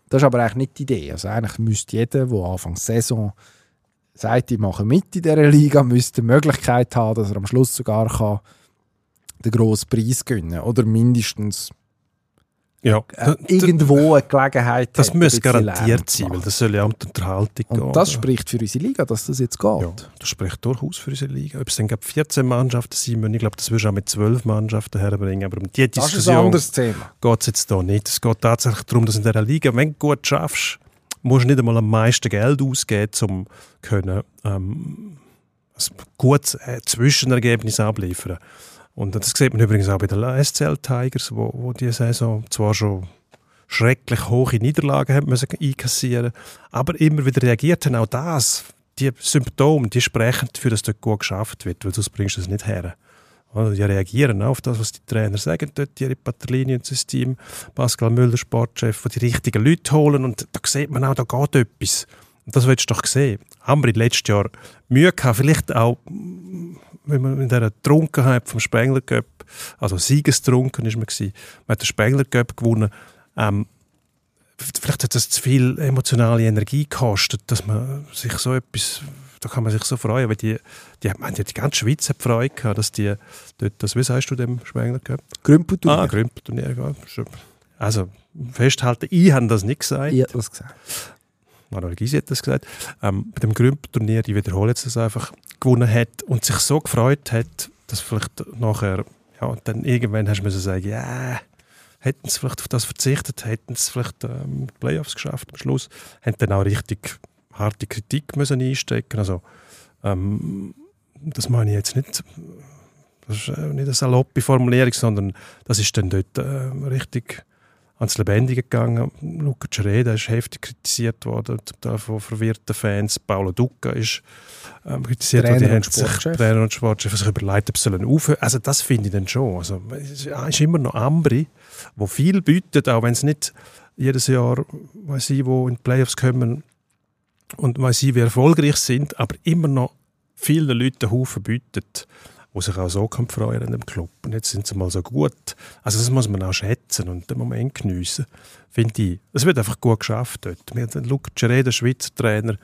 Das ist aber eigentlich nicht die Idee. Also eigentlich müsste jeder, der Anfang der Saison sagt, ich mache mit in dieser Liga, müsste die Möglichkeit haben, dass er am Schluss sogar kann den grossen Preis gewinnen kann. Oder mindestens Ja, äh, irgendwo eine Gelegenheit das müsste garantiert zu sein, weil das soll ja um die Unterhaltung gehen. Und das spricht für unsere Liga, dass das jetzt geht. Ja, das spricht durchaus für unsere Liga. Ob es dann gerade 14 Mannschaften sein müssen, ich glaube, das würdest du auch mit 12 Mannschaften herbringen. Aber um die Das Diskussion anderes Thema. geht es jetzt hier nicht. Es geht tatsächlich darum, dass in dieser Liga, wenn du gut schaffst, musst du nicht einmal am meisten Geld ausgeben, um können, ähm, ein gutes äh, Zwischenergebnis abliefern. Und das sieht man übrigens auch bei den SCL Tigers, wo, wo diese Saison zwar schon schrecklich hohe Niederlagen haben müssen einkassieren, aber immer wieder reagiert haben. Auch das, die Symptome, die sprechen dafür, dass dort gut geschafft wird, weil sonst bringst du es nicht her. Die reagieren auf das, was die Trainer sagen, dort Thierry Paterlini und sein Team, Pascal Müller, Sportchef, die die richtigen Leute holen und da sieht man auch, da geht etwas. Und das willst du doch sehen. Ambri letztes Jahr Mühe gehabt, vielleicht auch, wenn man in dieser Trunkenheit vom Spengler Cup, also siegestrunken ist man gewesen, man hat den Spengler Cup gewonnen, ähm, vielleicht hat das zu viel emotionale Energie gekostet, dass man sich so etwas da kann man sich so freuen, weil die, die, meine, die ganze Schweiz hat Freude gehabt, dass die dort, das, wie sagst du dem Spengler gehabt? Grümpelturnier. Ah, Grümpelturnier, ja. Also, festhalten, ich habe das nicht gesagt. Ich habe das gesagt. Manuel Gysi hat das gesagt. Ähm, bei dem Grümpelturnier, ich wiederhole jetzt das einfach, gewonnen hat und sich so gefreut hat, dass vielleicht nachher, ja, dann irgendwann hast du sagen, ja, hätten sie vielleicht auf das verzichtet, hätten sie vielleicht ähm, Playoffs geschafft am Schluss, haben dann auch richtig harte Kritik müssen einstecken Also, ähm, das meine ich jetzt nicht, das ist nicht eine saloppe Formulierung, sondern das ist dann dort äh, richtig ans Lebendige gegangen. Luca Cereda ist heftig kritisiert worden, zum Teil von verwirrten Fans. Paolo Ducca ist ähm, kritisiert worden. und Sportchef. Trainer und Sportchef sich überlegt, ob sie aufhören Also das finde ich dann schon. Also, es ist immer noch Ambri, wo viel bietet, auch wenn es nicht jedes Jahr, weiß ich, wo in die Playoffs kommen, und weil sie wie erfolgreich sind, aber immer noch vielen Leuten Haufen bietet, die sich auch so freuen an dem Club. Und jetzt sind sie mal so gut. Also das muss man auch schätzen und den Moment geniessen, finde ich. Es wird einfach gut geschafft dort. Wir haben Luca Ceré, der Schweizer Trainer,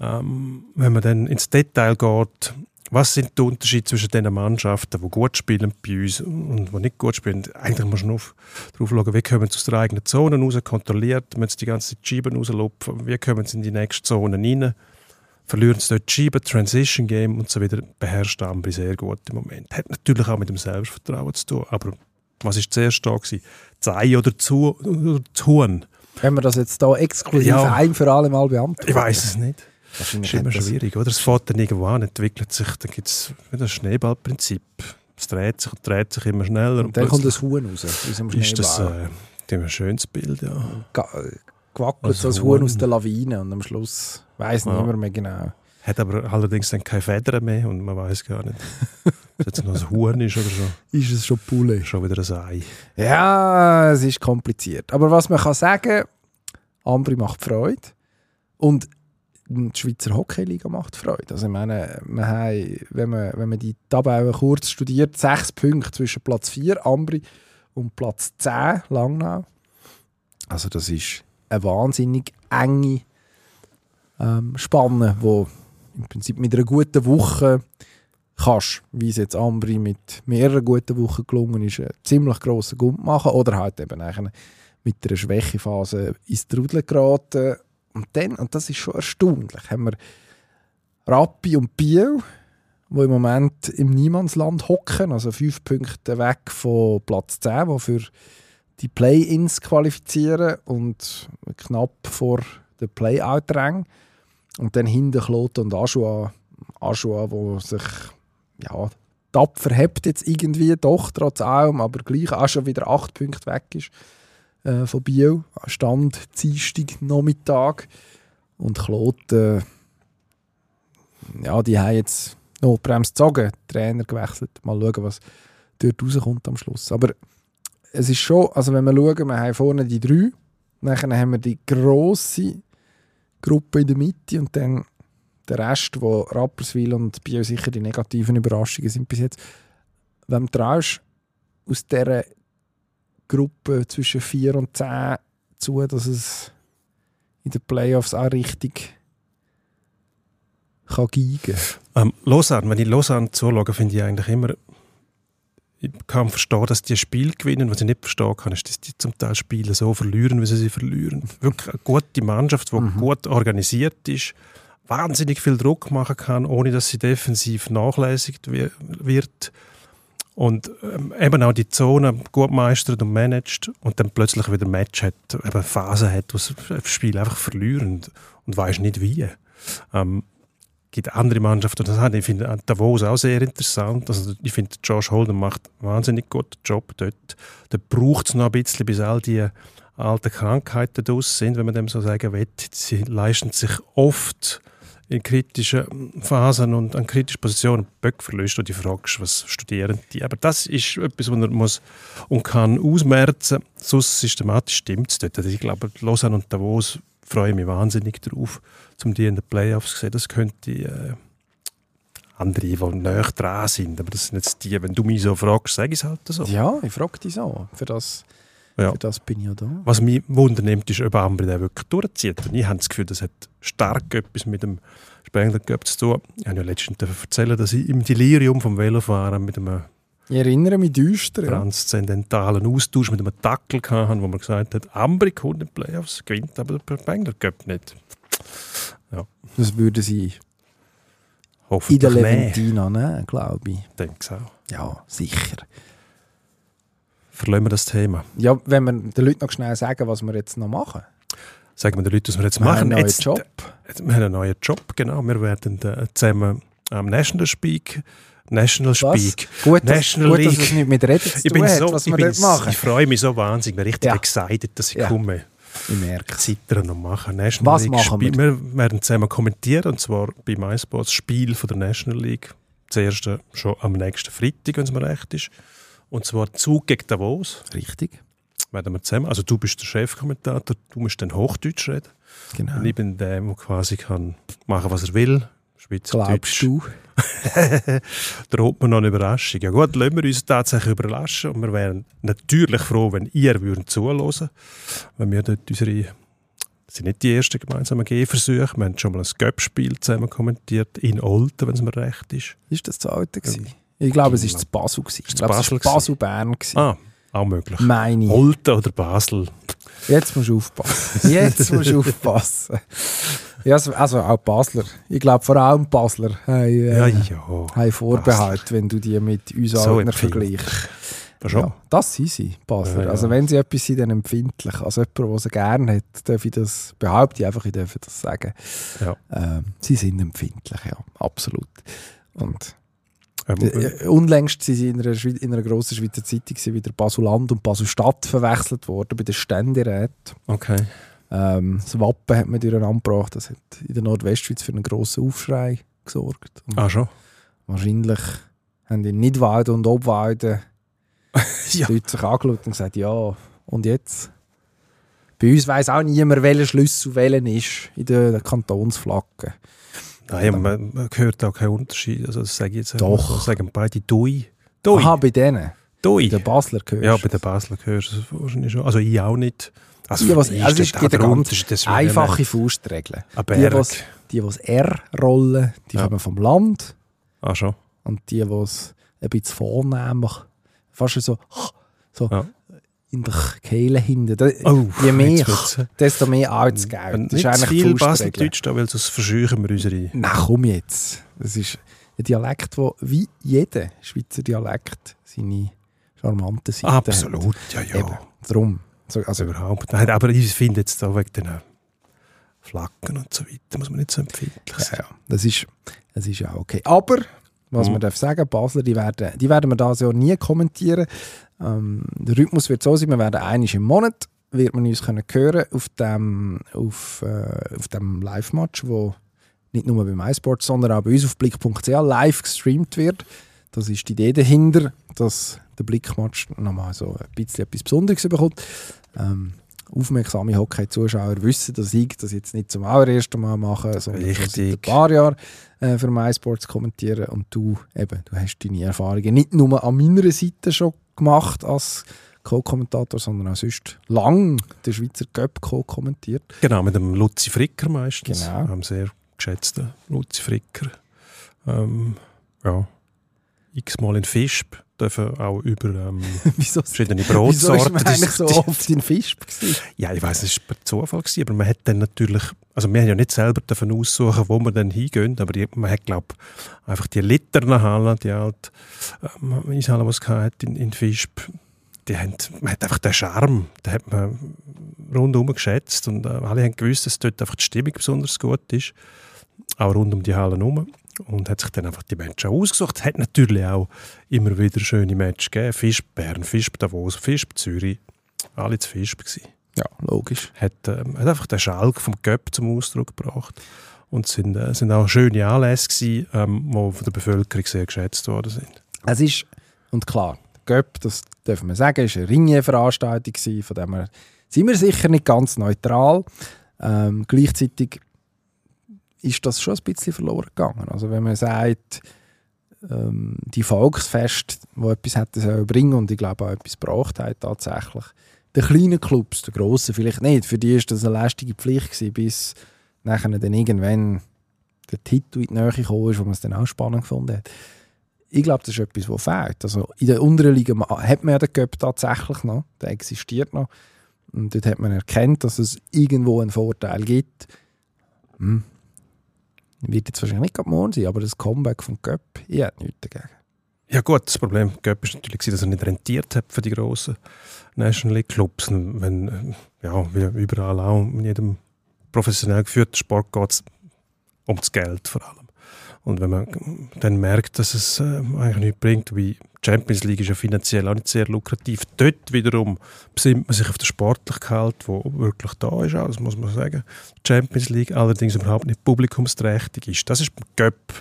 ähm, wenn man dann ins Detail geht, was sind die Unterschiede zwischen den Mannschaften, die gut spielen bei uns und die nicht gut spielen? Eigentlich muss man darauf schauen, wie kommen sie aus der eigenen Zone raus, kontrolliert, müssen sie die ganze Zeit Scheiben rauslupfen, wie kommen sie in die nächste Zone rein, verlieren sie dort Scheiben, Transition Game und so wieder, beherrscht Ambri sehr gut im Moment. Hat natürlich auch mit dem Selbstvertrauen zu tun, aber was ist zuerst da gewesen? Das Ei oder zu, oder Huhn? Wenn wir das jetzt da exklusiv Ja. ein für alle Mal beantworten. Ich weiß es nicht. Das ist immer schwierig, oder? Es fährt dann irgendwo an, entwickelt sich, dann gibt es wieder das Schneeballprinzip. Es dreht sich und dreht sich immer schneller. Und dann kommt das Huhn raus. Aus dem ist das Schneeball. äh, ein schönes Bild, ja. Gewackelt, das so das Huhn. Aus der Lawine und am Schluss weiß Ja. niemand mehr genau. Hat aber allerdings dann keine Federn mehr und man weiß gar nicht, ob es jetzt noch ein Huhn ist oder schon, Ist es schon Pulle? schon wieder ein Ei. Ja, es ist kompliziert. Aber was man kann sagen, Ambri macht Freude und die Schweizer Hockeyliga macht Freude. Also ich meine, wir haben, wenn, man, wenn man die Tabelle kurz studiert, sechs Punkte zwischen Platz 4, Ambri, und Platz 10, Langnau. Also das ist eine wahnsinnig enge ähm, Spanne, wo im Prinzip mit einer guten Woche kannst, wie es jetzt Ambri mit mehreren guten Wochen gelungen ist, einen ziemlich grossen Gump machen oder halt eben mit einer Schwächephase ins Trudel geraten. Und dann, und das ist schon erstaunlich, haben wir Rappi und Biel, die im Moment im Niemandsland hocken, also fünf Punkte weg von Platz 10, die für die Play-Ins qualifizieren und knapp vor den Play-Out-Rängen. Und dann hinten Kloten und Aschua, Aschua, wo sich ja, tapfer hebt jetzt irgendwie, doch, trotz allem, aber gleich auch schon wieder acht Punkte weg ist äh, von Biel. Stand Dienstag Nachmittag. Und Kloten, ja, die haben jetzt Notbremse gezogen, Trainer gewechselt. Mal schauen, was dort rauskommt am Schluss. Aber es ist schon, also wenn wir schauen, wir haben vorne die drei, dann haben wir die grosse Gruppe in der Mitte und dann der Rest, wo Rapperswil und Biel sicher die negativen Überraschungen sind bis jetzt. Wem traust du aus dieser Gruppe zwischen 4 und 10 zu, dass es in den Playoffs auch richtig kann geigen Ähm, Lausanne, wenn ich Lausanne zuschaue, finde ich eigentlich immer, ich kann verstehen, dass die Spiel gewinnen. Was ich nicht verstehen kann, ist, dass die zum Teil Spiele so verlieren, wie sie sie verlieren. Wirklich eine gute Mannschaft, die Mhm. gut organisiert ist, wahnsinnig viel Druck machen kann, ohne dass sie defensiv nachlässigt wi- wird. Und ähm, eben auch die Zone gut meistert und managt und dann plötzlich wieder ein Match hat, eben eine Phase hat, wo das Spiel einfach verlieren und, und weiß nicht wie. Ähm, gibt andere Mannschaften, das hat, ich finde Davos auch sehr interessant. Also ich finde, Josh Holden macht einen wahnsinnig guten Job dort. Da braucht es noch ein bisschen, bis all die alten Krankheiten draus sind, wenn man dem so sagen will. Sie leisten sich oft in kritischen Phasen und an kritischen Positionen Böck verlöst und die fragst, was studieren die. Aber das ist etwas, was er muss und kann ausmerzen. Sonst systematisch stimmt es dort. Also ich glaube, Lausanne und Davos freue mich wahnsinnig darauf, um die in den Playoffs zu sehen. Das könnte äh, andere, die näher dran sind. Aber das sind jetzt die, wenn du mich so fragst, sage ich es halt so. Ja, ich frage dich so. Für das, Ja. für das bin ich ja da. Was mich wundernimmt, ist, ob Ambri den wirklich durchzieht. Und ich habe das Gefühl, das hat stark etwas mit dem Spengler zu tun. Ich habe ja letztens erzählen, dass ich im Delirium vom Velofahren mit einem Ich erinnere mich düster. Transzendentalen Austausch mit einem Dackel hatte, wo man gesagt hat, Ambri kommt in die Playoffs, gewinnt aber der Spengler Cup nicht. Das würde sie in der. Leventina nehmen, glaube ich. denke ich auch. Ja, sicher. Verlassen wir das Thema. Ja, wenn wir den Leuten noch schnell sagen, was wir jetzt noch machen. Sagen wir den Leuten, was wir jetzt Wir haben machen. einen neuen Jetzt, Job. Jetzt, wir haben einen neuen Job, genau. Wir werden äh, zusammen am National Speak, National Was? Speak, Gut, dass, National gut, dass League. es nicht mit Reden zu Ich tun bin hat, so, was ich, wir bin dort machen. ich freue mich so wahnsinnig, bin richtig Ja. excited, dass ich Ja. komme. Ich merke. Zittern noch machen. National Was League machen Spiel. Wir werden zusammen kommentieren, und zwar bei MySports Spiel von der National League. Das erste schon am nächsten Freitag, wenn es mir recht ist. Und zwar Zug gegen Davos. Richtig. Werden wir zusammen. Also du bist der Chefkommentator, du musst dann Hochdeutsch reden. Genau. Und ich bin der, der quasi kann machen, was er will. Glaubst Schweizerdeutsch. Du? droht mir noch eine Überraschung. Ja gut, lassen wir uns tatsächlich überraschen und wir wären natürlich froh, wenn ihr würdet zuhören wenn wir dort unsere das sind nicht die ersten gemeinsamen Gehversuche. Wir haben schon mal ein Göppspiel zusammen kommentiert, in Olten, wenn es mir recht ist. Ist das das alte gewesen? Ich glaube, es war zu Basel. Gewesen. Ich glaube, es Basel war Basel-Bern. gewesen. Ah, auch möglich. Meine ich. Olten oder Basel. Jetzt musst du aufpassen. Jetzt musst du aufpassen. Ja, also- auch Basler. Ich glaube, vor allem Basler haben, äh, Ja, ja. haben Vorbehalt, wenn du die mit uns So vergleichst. Ja, das sind sie, Basler. Ja. Also wenn sie etwas sind, dann empfindlich. Also jemand, der sie gerne hat, darf ich das, behaupte ich einfach, ich darf das sagen. Ähm, sie sind empfindlich, ja, absolut. Und Ähm, äh, unlängst sind sie in einer, Schwe- in einer grossen Schweizer Zeitung wieder Basel-Land und Basel-Stadt verwechselt worden bei den Ständeräten. okay. Ähm, das Wappen hat man durcheinander gebracht. Das hat in der Nordwestschweiz für einen grossen Aufschrei gesorgt. Und Ah, schon? Wahrscheinlich haben in Nidwalden und Obwalden Ja. die Leute sich angeschaut und gesagt, ja, und jetzt? Bei uns weiss auch niemand, welcher Schlüssel welchen ist in der Kantonsflagge. Nein, man, man hört auch keinen Unterschied. Also, das sage ich jetzt Doch. Das sagen beide Dui. Dui. Aha, bei denen. Dui. Bei den Basler gehörst Ja, bei den Basler hörst du es wahrscheinlich schon. Also ich auch nicht. Also, Die, was, also es der eine Grund, ganz ist einfache Faustregel. Ein Die, was- die, das R rollen, die Ja. kommen vom Land. Ah, schon. Und die, die es ein bisschen vornehmlich, fast so, so Ja. in der Kehle hinten. Oh, je mehr, desto mehr altes Geld. Wenn Das ist eigentlich viel. Baseldeutsch da, weil sonst verscheuchen wir unsere... Na komm jetzt. Das ist ein Dialekt, wo wie jeder Schweizer Dialekt seine charmante Seite hat. Absolut, ja, ja. Eben, drum. So, also, Überhaupt. Nein, aber ich finde jetzt da wegen den Flaggen und so weiter, muss man nicht so empfindlich ja, sein. ja, das ist, das ist ja okay. Aber, was Mhm. man darf sagen, Basler, die werden, die werden wir das Jahr nie kommentieren. Ähm, der Rhythmus wird so sein, wir werden einmal im Monat wird man uns können hören auf dem, auf, äh, auf dem Live-Match, wo nicht nur bei MySports, sondern auch bei uns auf blick.ch live gestreamt wird. Das ist die Idee dahinter, dass der Blickmatch nochmal so ein bisschen etwas Besonderes bekommt. Ähm, aufmerksame Hockey-Zuschauer wissen, dass ich das jetzt nicht zum allerersten Mal mache, sondern schon seit Richtig. ein paar Jahren äh, für MySports kommentieren. Und du, eben, du hast deine Erfahrungen nicht nur an meiner Seite schon gemacht als Co-Kommentator, sondern auch sonst lang den Schweizer Cup co-kommentiert. Genau, mit dem Luzi Fricker meistens. Genau. Einem sehr geschätzten Luzi Fricker. Ähm, ja. X-mal in Fischb dürfen auch über ähm, wieso, verschiedene wieso ist Brotsorten man eigentlich so oft in Fisch gewesen? Ja, ich weiß, es war per Zufall, gewesen, aber man hat dann natürlich, also wir haben ja nicht selber davon aussuchen, wo wir dann hingehen, aber die, man hat, glaube einfach die Litternerhalle, die alte ähm, Eishalle, die es hatte in, in Fischb, die haben, man hat einfach den Charme, den hat man rundum geschätzt und äh, alle haben gewusst, dass dort einfach die Stimmung besonders gut ist, auch rund um die Halle herum und hat sich dann einfach die auch ausgesucht. Es hat natürlich auch immer wieder schöne Matches gegeben, Fischb Bern, Fischb Davos, Fischb Zürich, alle zu Fischb gewesen Ja, logisch. hat, ähm, hat einfach den Schalk vom Göpp zum Ausdruck gebracht. Und es sind, äh, sind auch schöne Anlässe gewesen, ähm, die von der Bevölkerung sehr geschätzt worden sind. Es ist, und klar, Göpp, das dürfen wir sagen, ist eine Ringe-Veranstaltung von dem her sind wir sicher nicht ganz neutral. Ähm, gleichzeitig ist das schon ein bisschen verloren gegangen. Also wenn man sagt, ähm, die Volksfest, wo etwas hätte bringen und ich glaube auch etwas gebracht hat tatsächlich. Die kleinen Clubs, die grossen vielleicht nicht, für die ist das eine lästige Pflicht gewesen, bis nachher dann irgendwann der Titel in die Nähe gekommen ist, wo man es dann auch spannend gefunden hat. Ich glaube, das ist etwas, was fehlt. Also in der unteren Liga hat man ja den Cup tatsächlich noch, der existiert noch. Und dort hat man erkannt, dass es irgendwo einen Vorteil gibt. Hm. Wird jetzt wahrscheinlich nicht morgen sein, aber das Comeback vom Cup, ich hätte nichts dagegen. Ja gut, das Problem Göpp ist natürlich, dass er nicht rentiert hat für die grossen National League Clubs. Wenn, ja, wie überall auch, in jedem professionell geführten Sport geht es um das Geld vor allem. Und wenn man dann merkt, dass es äh, eigentlich nichts bringt, wie Champions League ist ja finanziell auch nicht sehr lukrativ. Dort wiederum besinnt man sich auf den Sportlichkeit, wo wirklich da ist, das muss man sagen. Champions League allerdings überhaupt nicht publikumsträchtig ist. Das ist beim Göpp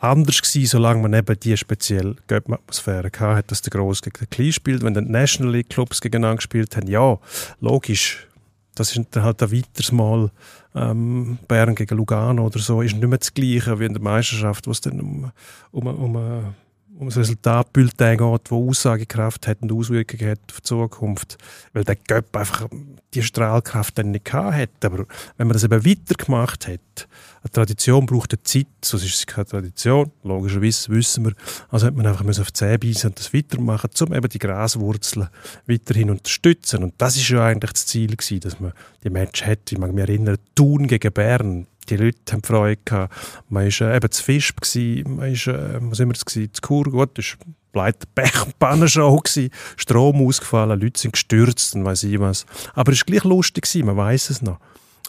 anders gewesen, solange man eben die spezielle Göpp-Atmosphäre hatte, dass der Gross gegen den Klein spielt. Wenn dann die National League Clubs gegeneinander gespielt haben, ja, logisch, das ist dann halt ein weiteres Mal ähm, Bern gegen Lugano oder so, ist nicht mehr das Gleiche wie in der Meisterschaft, wo es dann um, um, um, um das Resultatbulletin geht, das Aussagekraft hat und Auswirkungen hat auf die Zukunft. Weil der Göpp einfach die Strahlkraft dann nicht hat. Aber wenn man das eben weitergemacht hat, eine Tradition braucht eine Zeit, sonst ist es keine Tradition, logischerweise wissen wir. Also hat man einfach auf die Zähne beißen und das weitermachen, um eben die Graswurzeln weiterhin unterstützen. Und das ist ja eigentlich das Ziel gewesen, dass man die Match hat. Ich mag mich erinnern, Thun gegen Bern, die Leute haben Freude gehabt. Man war äh, eben zu Fisch, gewesen, man war, äh, was immer das gewesen, zu Kur, gut, das war Pech-Pannenshow, Strom ausgefallen, Leute sind gestürzt und weiss ich was. Aber es war gleich lustig, gewesen, man weiß es noch.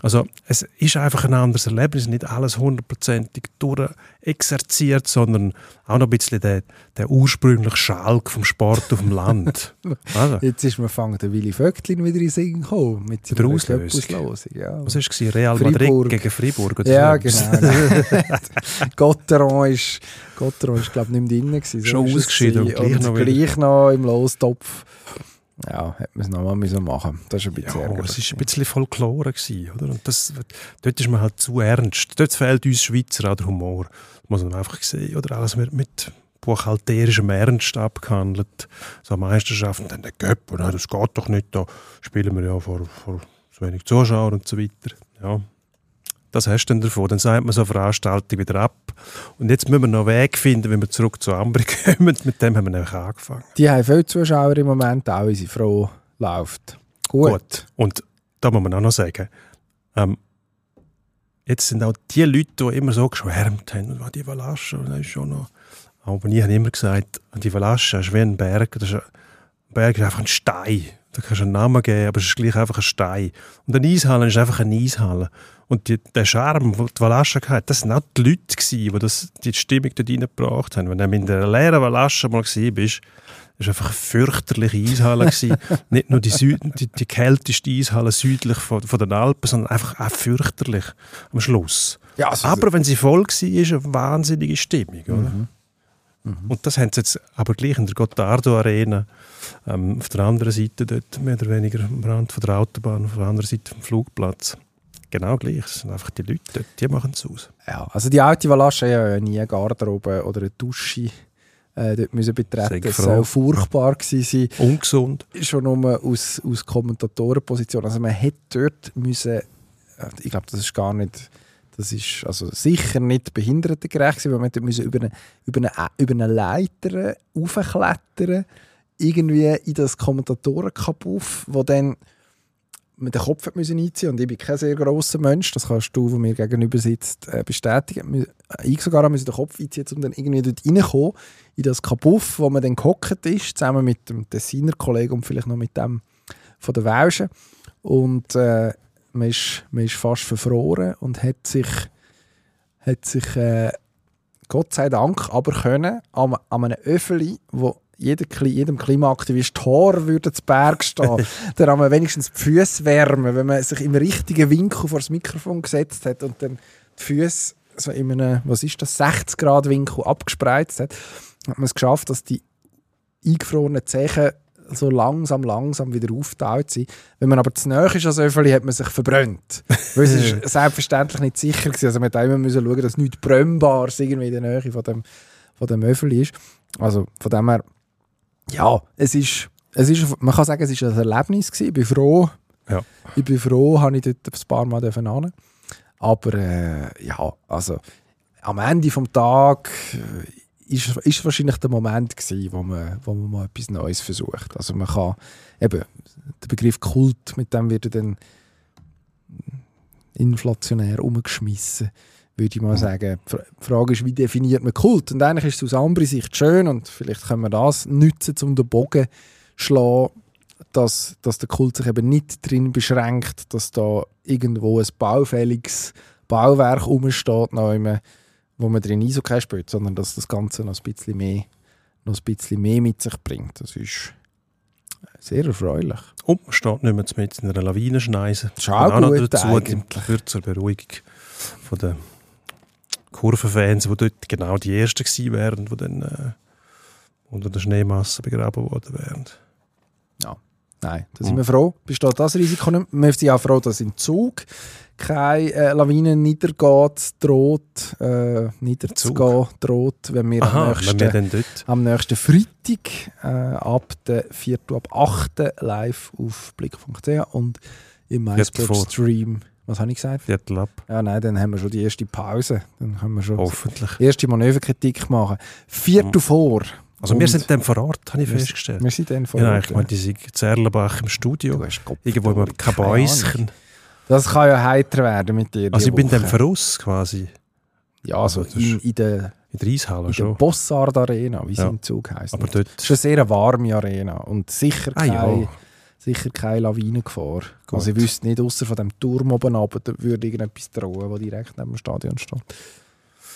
Also es ist einfach ein anderes Erlebnis, nicht alles hundertprozentig durchexerziert, sondern auch noch ein bisschen der, der ursprüngliche Schalk vom Sport auf dem Land. Also. Jetzt ist mir fangen der Willy Vögtlin wieder in Singen gekommen mit der Auslösung. Ja. Was war es? Real Madrid Fribourg. gegen Fribourg? Oder ja, genau. Gotteron ist, Gotteron ist glaube ich nicht mehr drin. Schon ausgeschieden und gleich, noch, gleich noch im Lostopf ja, hätte man es nochmal müssen machen Das ist ein bisschen ja, es war ein bisschen Folklore, gewesen, oder? Und das, dort ist man halt zu ernst. Dort fehlt uns Schweizer auch der Humor. Das muss man einfach sehen, oder? Alles mit, mit buchhalterischem Ernst abgehandelt. So Meisterschaften, dann der Göpp, und das geht doch nicht, da spielen wir ja vor, vor so wenig Zuschauern und so weiter. Ja, das hast du dann davon. Dann sagt man so eine Veranstaltung wieder ab. Und jetzt müssen wir noch einen Weg finden, wenn wir zurück zu Ambri kommen. Mit dem haben wir nämlich angefangen. Die haben viele Zuschauer im Moment, auch wenn sie froh läuft. Gut. Gut. Und da muss man auch noch sagen, ähm, jetzt sind auch die Leute, die immer so geschwärmt haben, und die Valasche, das ist schon noch... Aber ich habe immer gesagt, die Valasche ist wie ein Berg. Das ist ein Berg ist einfach ein Stein. Da kannst du einen Namen geben, aber es ist gleich einfach ein Stein. Und eine Eishalle ist einfach eine Eishalle. Und die, der Charme, den die Valascha hatte, das waren auch die Leute, die das, die Stimmung dort reingebracht haben. Wenn du in der leeren Valascha mal gesehen bist, war einfach eine fürchterliche Eishalle. Nicht nur die, Süd die, die kälteste Eishalle südlich von, von, den Alpen, sondern einfach auch fürchterlich am Schluss. Ja, also aber wenn sie voll war, ist eine wahnsinnige Stimmung. Oder? Mhm. Mhm. Und das haben sie jetzt aber gleich in der Gottardo Arena ähm, auf der anderen Seite, dort mehr oder weniger am Rand von der Autobahn, auf der anderen Seite vom Flugplatz genau gleich. Es sind einfach die Leute, die machen es aus. Ja, also die alte Valasche ja nie eine Garderobe oder eine Dusche äh, dort müssen betreten. Es soll furchtbar gewesen sein. Ungesund. Schon nur aus, aus Kommentatorenposition. Also man hätte dort müssen, äh, ich glaube, das ist gar nicht, das ist also sicher nicht behindertengerecht gewesen, weil man dort müssen über eine, über eine, über eine Leiter raufklettern irgendwie in das Kommentatorenkabuff, wo dann mit dem Kopf müssen einziehen und ich bin kein sehr grosser Mensch, das kannst du, der mir gegenüber sitzt, äh, bestätigen. Ich sogar musste den Kopf einziehen, um dann irgendwie dort reinzukommen, in das Kabuff, wo man dann gehockt ist, zusammen mit dem Tessiner Kollegen und vielleicht noch mit dem von der Welschen. Und äh, man, ist, man ist fast verfroren und hat sich, hat sich äh, Gott sei Dank aber können an, an einem Öffeli, wo jeder, jedem Klimaaktivist Tor würde zu Berg stehen. dann haben wir wenigstens die Füße wärmen, wenn man sich im richtigen Winkel vor das Mikrofon gesetzt hat und dann die Füße so in einem, was ist das, 60 Grad Winkel abgespreizt hat, hat man es geschafft, dass die eingefrorenen Zehen so langsam, langsam wieder aufgetaucht sind. Wenn man aber zu nahe ist als Öffeli, hat man sich verbrannt. Weil es ist selbstverständlich nicht sicher gewesen. Also man hat immer müssen schauen, dass nichts Brennbares irgendwie in der Nähe von dem, von dem Öffeli ist. Also von dem her, ja, es ist, es ist, man kann sagen, es ist ein Erlebnis gewesen. Ich bin froh, Ja. ich bin froh, habe ich dort ein paar Mal hin. Aber äh, ja, also am Ende vom Tag äh, ist, ist wahrscheinlich der Moment gewesen, wo man, wo man mal etwas Neues versucht. Also man kann eben der Begriff Kult, mit dem wird er dann inflationär umgeschmissen, würde ich mal sagen. Die Fra- die Frage ist, wie definiert man Kult? Und eigentlich ist es aus anderer Sicht schön und vielleicht können wir das nutzen, um den Bogen zu schlagen, dass, dass der Kult sich eben nicht darin beschränkt, dass da irgendwo ein baufälliges Bauwerk rumsteht, wo man drin Eishockey spielt, sondern dass das Ganze noch ein bisschen mehr, noch ein bisschen mehr mit sich bringt. Das ist sehr erfreulich. Und man steht nicht mehr mit in einer Lawinenschneise. Das ist auch Und noch gut dazu, eigentlich. zur Beruhigung von den Kurvenfans, die dort genau die Ersten gewesen wären, die dann äh, unter der Schneemasse begraben worden wären. Nein, da sind wir froh. Besteht das Risiko nicht. Wir sind auch froh, dass im Zug keine äh, Lawine niedergeht, droht, äh, niederzugehen droht, wenn wir am Aha, nächsten, wenn wir am nächsten Freitag äh, ab der 4. ab 8. live auf blick.ch und im. MySports-Stream. Was habe ich gesagt? Viertel ab, Ja, nein, dann haben wir schon die erste Pause. Dann können wir schon hoffentlich. die erste Manöverkritik machen. Viertel vor. Also Und wir sind dann vor Ort, habe ich wir- festgestellt. Wir sind dann vor Ja, Ort, ich meine, die sind in Zerlenbach im Studio. Du hast Kopf Irgendwo im. Kabäuschen. Das kann ja heiter werden mit dir. Also ich bin dann Woche. voraus quasi. Ja, also Also das in, in der, In der Eishalle in der schon. Bossard Arena, wie sie Ja. im Zug heisst. Aber Das dort... ist eine sehr warme Arena und sicher Ah keine, ja, sicher keine Lawinengefahr. Gut. Also ich wüsste nicht, außer von dem Turm oben runter, da würde irgendetwas drohen, das direkt neben dem Stadion steht.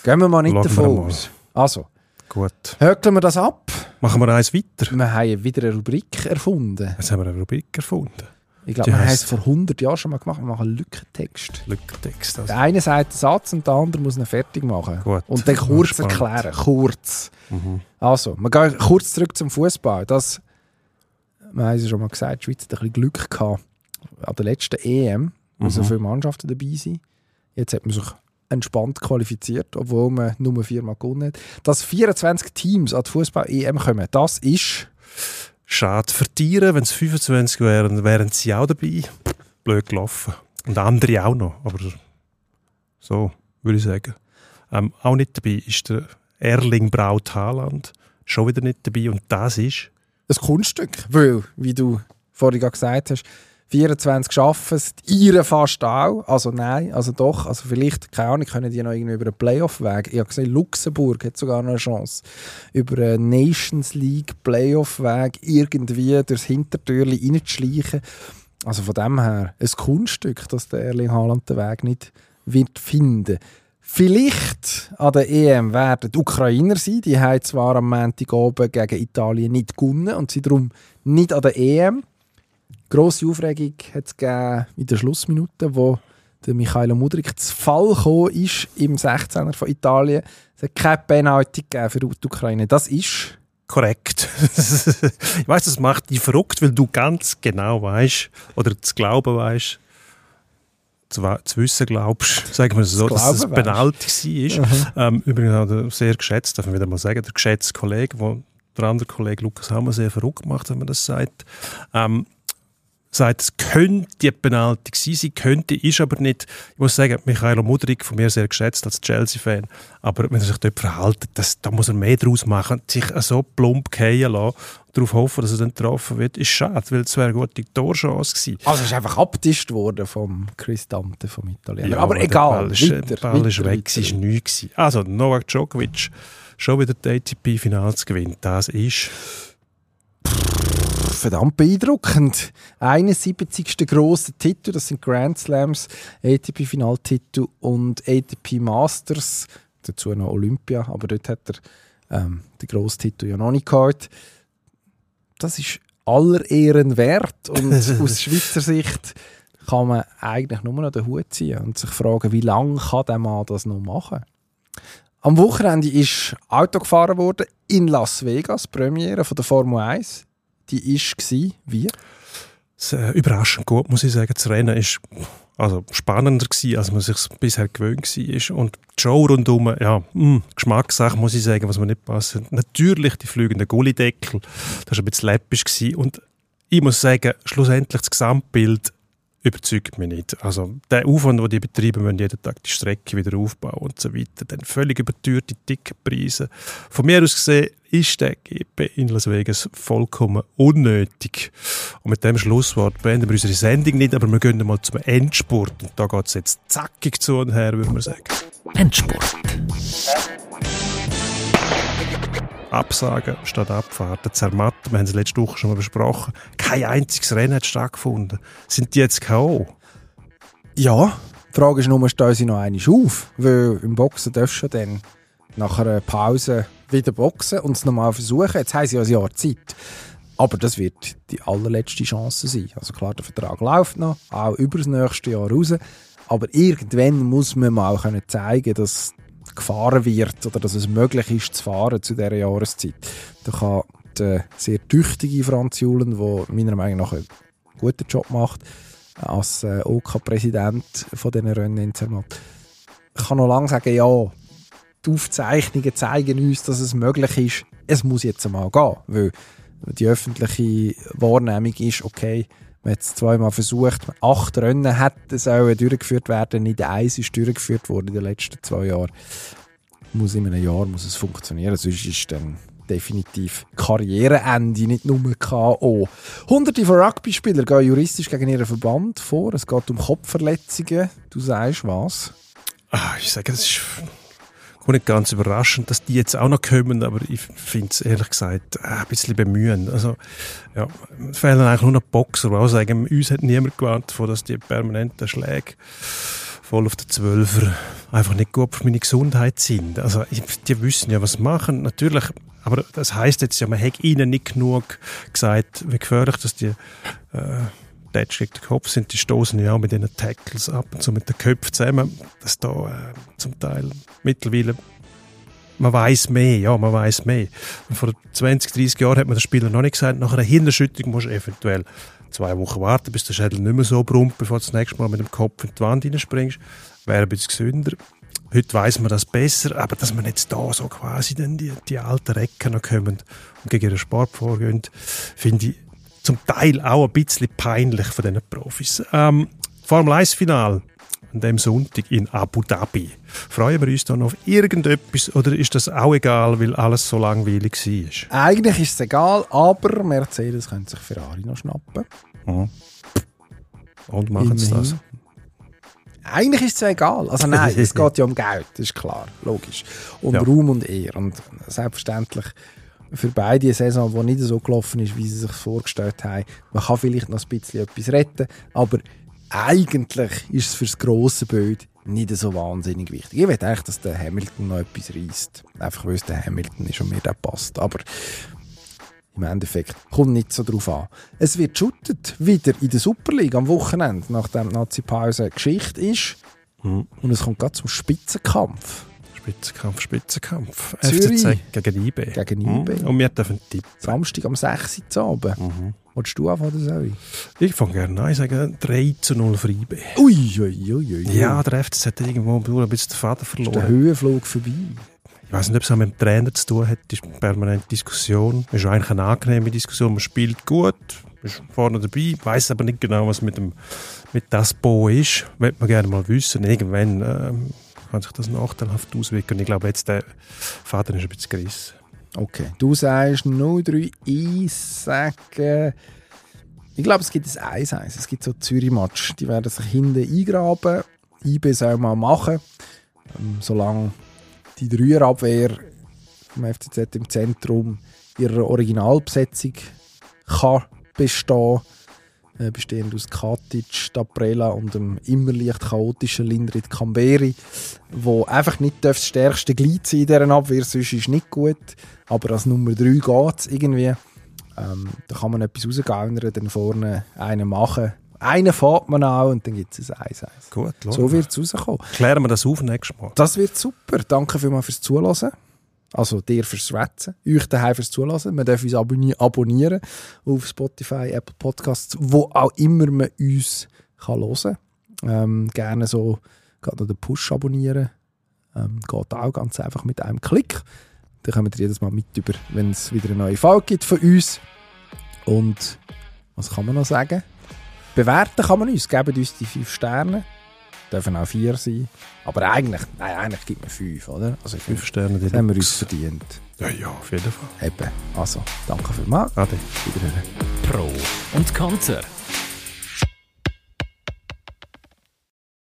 Gehen wir mal nicht wir davon aus. Also, gut. hökeln wir das ab. Machen wir eins weiter. Wir haben wieder eine Rubrik erfunden. Jetzt haben wir eine Rubrik erfunden. Ich glaube, wir haben es vor 100 Jahren schon mal gemacht. Wir machen einen Lückentext. Lückentext. Also. Der eine sagt einen Satz und der andere muss ihn fertig machen. Gut. Und dann kurz erklären. Kurz. Mhm. Also, wir gehen kurz zurück zum Fußball. Das, wir haben es schon mal gesagt, die Schweiz hat ein bisschen Glück gehabt an der letzten EM, wo so Mhm. viele Mannschaften dabei sind. Jetzt hat man sich entspannt qualifiziert, obwohl man nur viermal gewonnen hat. Dass 24 Teams an die Fußball-EM kommen, das ist Schade für Tiere, wenn es 25 wären, wären sie auch dabei. Blöd gelaufen. Und andere auch noch. Aber so würde ich sagen. Ähm, auch nicht dabei ist der Erling Braut Haaland. Schon wieder nicht dabei. Und das ist ein Kunststück, weil, wie du vorhin gesagt hast, 24 schaffen es, die fast auch. Also nein, also doch. Also vielleicht, keine Ahnung, können die noch irgendwie über einen Playoff-Weg. Ich habe gesehen, Luxemburg hat sogar noch eine Chance. Über einen Nations League Playoff-Weg irgendwie durchs Hintertürli reinzuschleichen. Also von dem her ein Kunststück, dass der Erling Haaland den Weg nicht wird finden. Vielleicht an der EM werden die Ukrainer sein. Die haben zwar am Montag oben gegen Italien nicht gewonnen und sind darum nicht an der EM. Grosse Aufregung hat es in der Schlussminute, wo der Michailo Mudrik zu Fall gekommen ist im 16er von Italien. Es hat keine Penalty für die Ukraine. Das ist korrekt. ich weiß, das macht dich verrückt, weil du ganz genau weißt oder zu glauben weißt, zu, wissen glaubst, sagen wir es so, Zu dass es. Penalty war. Ähm, übrigens auch der sehr geschätzt, darf ich wieder mal sagen, der geschätzte Kollege, wo der andere Kollege Lukas Hammer sehr verrückt macht, wenn man das sagt. Ähm, sagt, es könnte eine Penalty gewesen sein, könnte, ist aber nicht. Ich muss sagen, Michailo Mudrik, von mir sehr geschätzt als Chelsea-Fan, aber wenn er sich dort verhält, das, da muss er mehr draus machen. Sich so plump fallen lassen und darauf hoffen, dass er dann getroffen wird, ist schade, weil es wäre eine gute Torchance gewesen. Also es ist einfach abgetischt worden vom Chris Dante, vom Italiener. Ja, aber der egal, Ball ist, weiter, der Ball ist weiter, weg, weiter, es ist weiter. nichts gewesen. Also, Novak Djokovic, schon wieder die ATP-Finals gewinnt. Das ist verdammt beeindruckend. 71. grosse Titel, das sind Grand Slams, ATP-Finaltitel und ATP Masters, dazu noch Olympia, aber dort hat er ähm, den grossen Titel ja noch nicht gehabt. Das ist aller Ehren wert und aus Schweizer Sicht kann man eigentlich nur noch den Hut ziehen und sich fragen, wie lange kann der Mann das noch machen? Am Wochenende ist Auto gefahren worden in Las Vegas, Premiere von der Formel 1. Die war wie? Sehr überraschend gut, muss ich sagen. Das Rennen ist also spannender gewesen, als man sich bisher gewöhnt war. Und die Show rundherum, ja, mh, Geschmackssache, muss ich sagen, was mir nicht passt. Natürlich die fliegenden Gullideckel, das war ein bisschen läppisch. Gewesen. Und ich muss sagen, schlussendlich das Gesamtbild überzeugt mich nicht. Also der Aufwand, den die betreiben müssen jeden Tag die Strecke wieder aufbauen und so weiter, dann völlig überteuerte Ticketpreise. Von mir aus gesehen ist der GP in Las Vegas vollkommen unnötig. Und mit dem Schlusswort beenden wir unsere Sendung nicht, aber wir gehen mal zum Endspurt und da geht es jetzt zackig zu und her, würde man sagen. Endspurt. Absagen statt Abfahrten, zermatten, wir haben es letzte Woche schon mal besprochen. Kein einziges Rennen hat stattgefunden. Sind die jetzt K.O.? Ja, die Frage ist nur, stehen sie noch einmal auf? Weil im Boxen darfst du dann nach einer Pause wieder boxen und es nochmal versuchen. Jetzt haben sie ja ein Jahr Zeit. Aber das wird die allerletzte Chance sein. Also klar, der Vertrag läuft noch, auch über das nächste Jahr raus. Aber irgendwann muss man mal können zeigen, dass gefahren wird oder dass es möglich ist zu fahren zu dieser Jahreszeit. Da kann der sehr tüchtige Franz Julen, der meiner Meinung nach einen guten Job macht, als äh, OK-Präsident von diesen Rennen in Zermatt, kann noch lange sagen, ja, die Aufzeichnungen zeigen uns, dass es möglich ist. Es muss jetzt einmal gehen, weil die öffentliche Wahrnehmung ist, okay, man hat es zweimal versucht, acht Rennen hätten sollen durchgeführt werden, nicht eins ist durchgeführt worden in den letzten zwei Jahren. Muss in einem Jahr muss es funktionieren, sonst ist dann definitiv Karriereende, nicht nur K.O. Hunderte von Rugby-Spielern gehen juristisch gegen ihren Verband vor. Es geht um Kopfverletzungen. Du sagst was? Ah, ich sage, das ist nicht ganz überraschend, dass die jetzt auch noch kommen, aber ich finde es ehrlich gesagt äh, ein bisschen bemühen. Also, ja, es fehlen eigentlich nur noch Boxer, die auch sagen, uns hat niemand gewarnt, dass die permanenten Schläge voll auf den Zwölfer einfach nicht gut für meine Gesundheit sind. Also, die wissen ja, was machen. Natürlich, aber das heißt jetzt ja, man hat ihnen nicht genug gesagt, wie gefährlich dass die äh, Tätsch gegen den Kopf sind, die stoßen ja auch mit diesen Tackles ab und so mit den Köpfen zusammen, dass da äh, zum Teil mittlerweile man weiß mehr, ja, man weiß mehr. Und vor 20, 30 Jahren hat man den Spieler noch nicht gesagt, nach einer Hirnerschütterung musst du eventuell zwei Wochen warten, bis der Schädel nicht mehr so brummt, bevor du das nächste Mal mit dem Kopf in die Wand hineinspringst. Wäre ein bisschen gesünder. Heute weiß man das besser, aber dass man jetzt da so quasi dann die, die alten Recken noch kommen und gegen ihren Sport vorgehen, finde ich zum Teil auch ein bisschen peinlich von diesen Profis. Ähm, Formel 1 Final an dem Sonntag in Abu Dhabi. Freuen wir uns dann auf irgendetwas oder ist das auch egal, weil alles so langweilig war? Eigentlich ist es egal, aber Mercedes könnte sich Ferrari noch schnappen. Mhm. Und machen sie das? Eigentlich ist es ja egal. Also nein, es geht ja um Geld, das ist klar, logisch. Um Ja. Ruhm und Ehr. Und selbstverständlich für beide eine Saison, die nicht so gelaufen ist, wie sie sich vorgestellt haben. Man kann vielleicht noch ein bisschen etwas retten, aber eigentlich ist es für das grosse Bild nicht so wahnsinnig wichtig. Ich will eigentlich, dass der Hamilton noch etwas reißt. Einfach weil es der Hamilton ist und mir der passt. Aber im Endeffekt kommt nicht so drauf an. Es wird shootet wieder in der Super League am Wochenende, nachdem die Nazi-Pause Geschichte ist. Mhm. Und es kommt gerade zum Spitzenkampf. Spitzenkampf, Spitzenkampf. Zürich FCZ gegen IB. gegen Mhm. IB. Und wir dürfen tippen. Samstag am 6. Uhr Abend. Mhm. Willst du anfangen oder soll ich? Ich fange gerne an. Ich sage 3 zu 0 für IB. Ui, ui, ui, ui. Ja, der FCZ hat irgendwo ein bisschen den Faden ist der verloren. Höhenflug vorbei. Ich weiß nicht, ob es auch mit dem Trainer zu tun hat. Das ist eine permanente Diskussion. Es ist eigentlich eine angenehme Diskussion. Man spielt gut, ist vorne dabei, weiß aber nicht genau, was mit dem mit das Bo ist. Möchte man gerne mal wissen. Irgendwann ähm, kann sich das nachteilhaft auswirken. Ich glaube, jetzt der Faden ist ein bisschen gerissen. Okay. Du sagst 0-3, ich sage... Ich glaube, es gibt ein 1-1. Es gibt so Zürich-Match. Die werden sich hinten eingraben. IB soll mal machen. Ähm, solange die Dreierabwehr vom FCZ im Zentrum ihrer Originalbesetzung kann bestehen äh, bestehend aus Katic, Daprela und dem immer leicht chaotischen Lindrit Kamberi, wo einfach nicht das stärkste Glied sein in dieser Abwehr, sonst ist nicht gut, aber als Nummer 3 geht es irgendwie. Ähm, da kann man etwas rausgaunern, dann vorne einen machen, Einen fährt man auch und dann gibt es ein 1-1. Gut, So wird es rauskommen. Klären wir das auf nächstes Mal. Das wird super. Danke vielmals fürs Zuhören. Also dir fürs Schwätzen, euch daheim fürs Zuhören. Man darf uns abonni abonnieren auf Spotify, Apple Podcasts, wo auch immer man uns kann hören kann. Ähm, gerne so gerade den Push abonnieren. Ähm, geht auch ganz einfach mit einem Klick. Dann kommt ihr jedes Mal mit über, wenn es wieder eine neue Folge gibt von uns. Und was kann man noch sagen? Bewerten kann man uns, geben uns die 5 Sterne. Dürfen auch 4 sein. Aber eigentlich, nein, eigentlich gibt man 5, oder? Also Fünf Sterne das haben wir uns verdient. Ja, ja, auf jeden Fall. Eben. Also, danke vielmals. Ade. Wiederhören. Pro und Konter.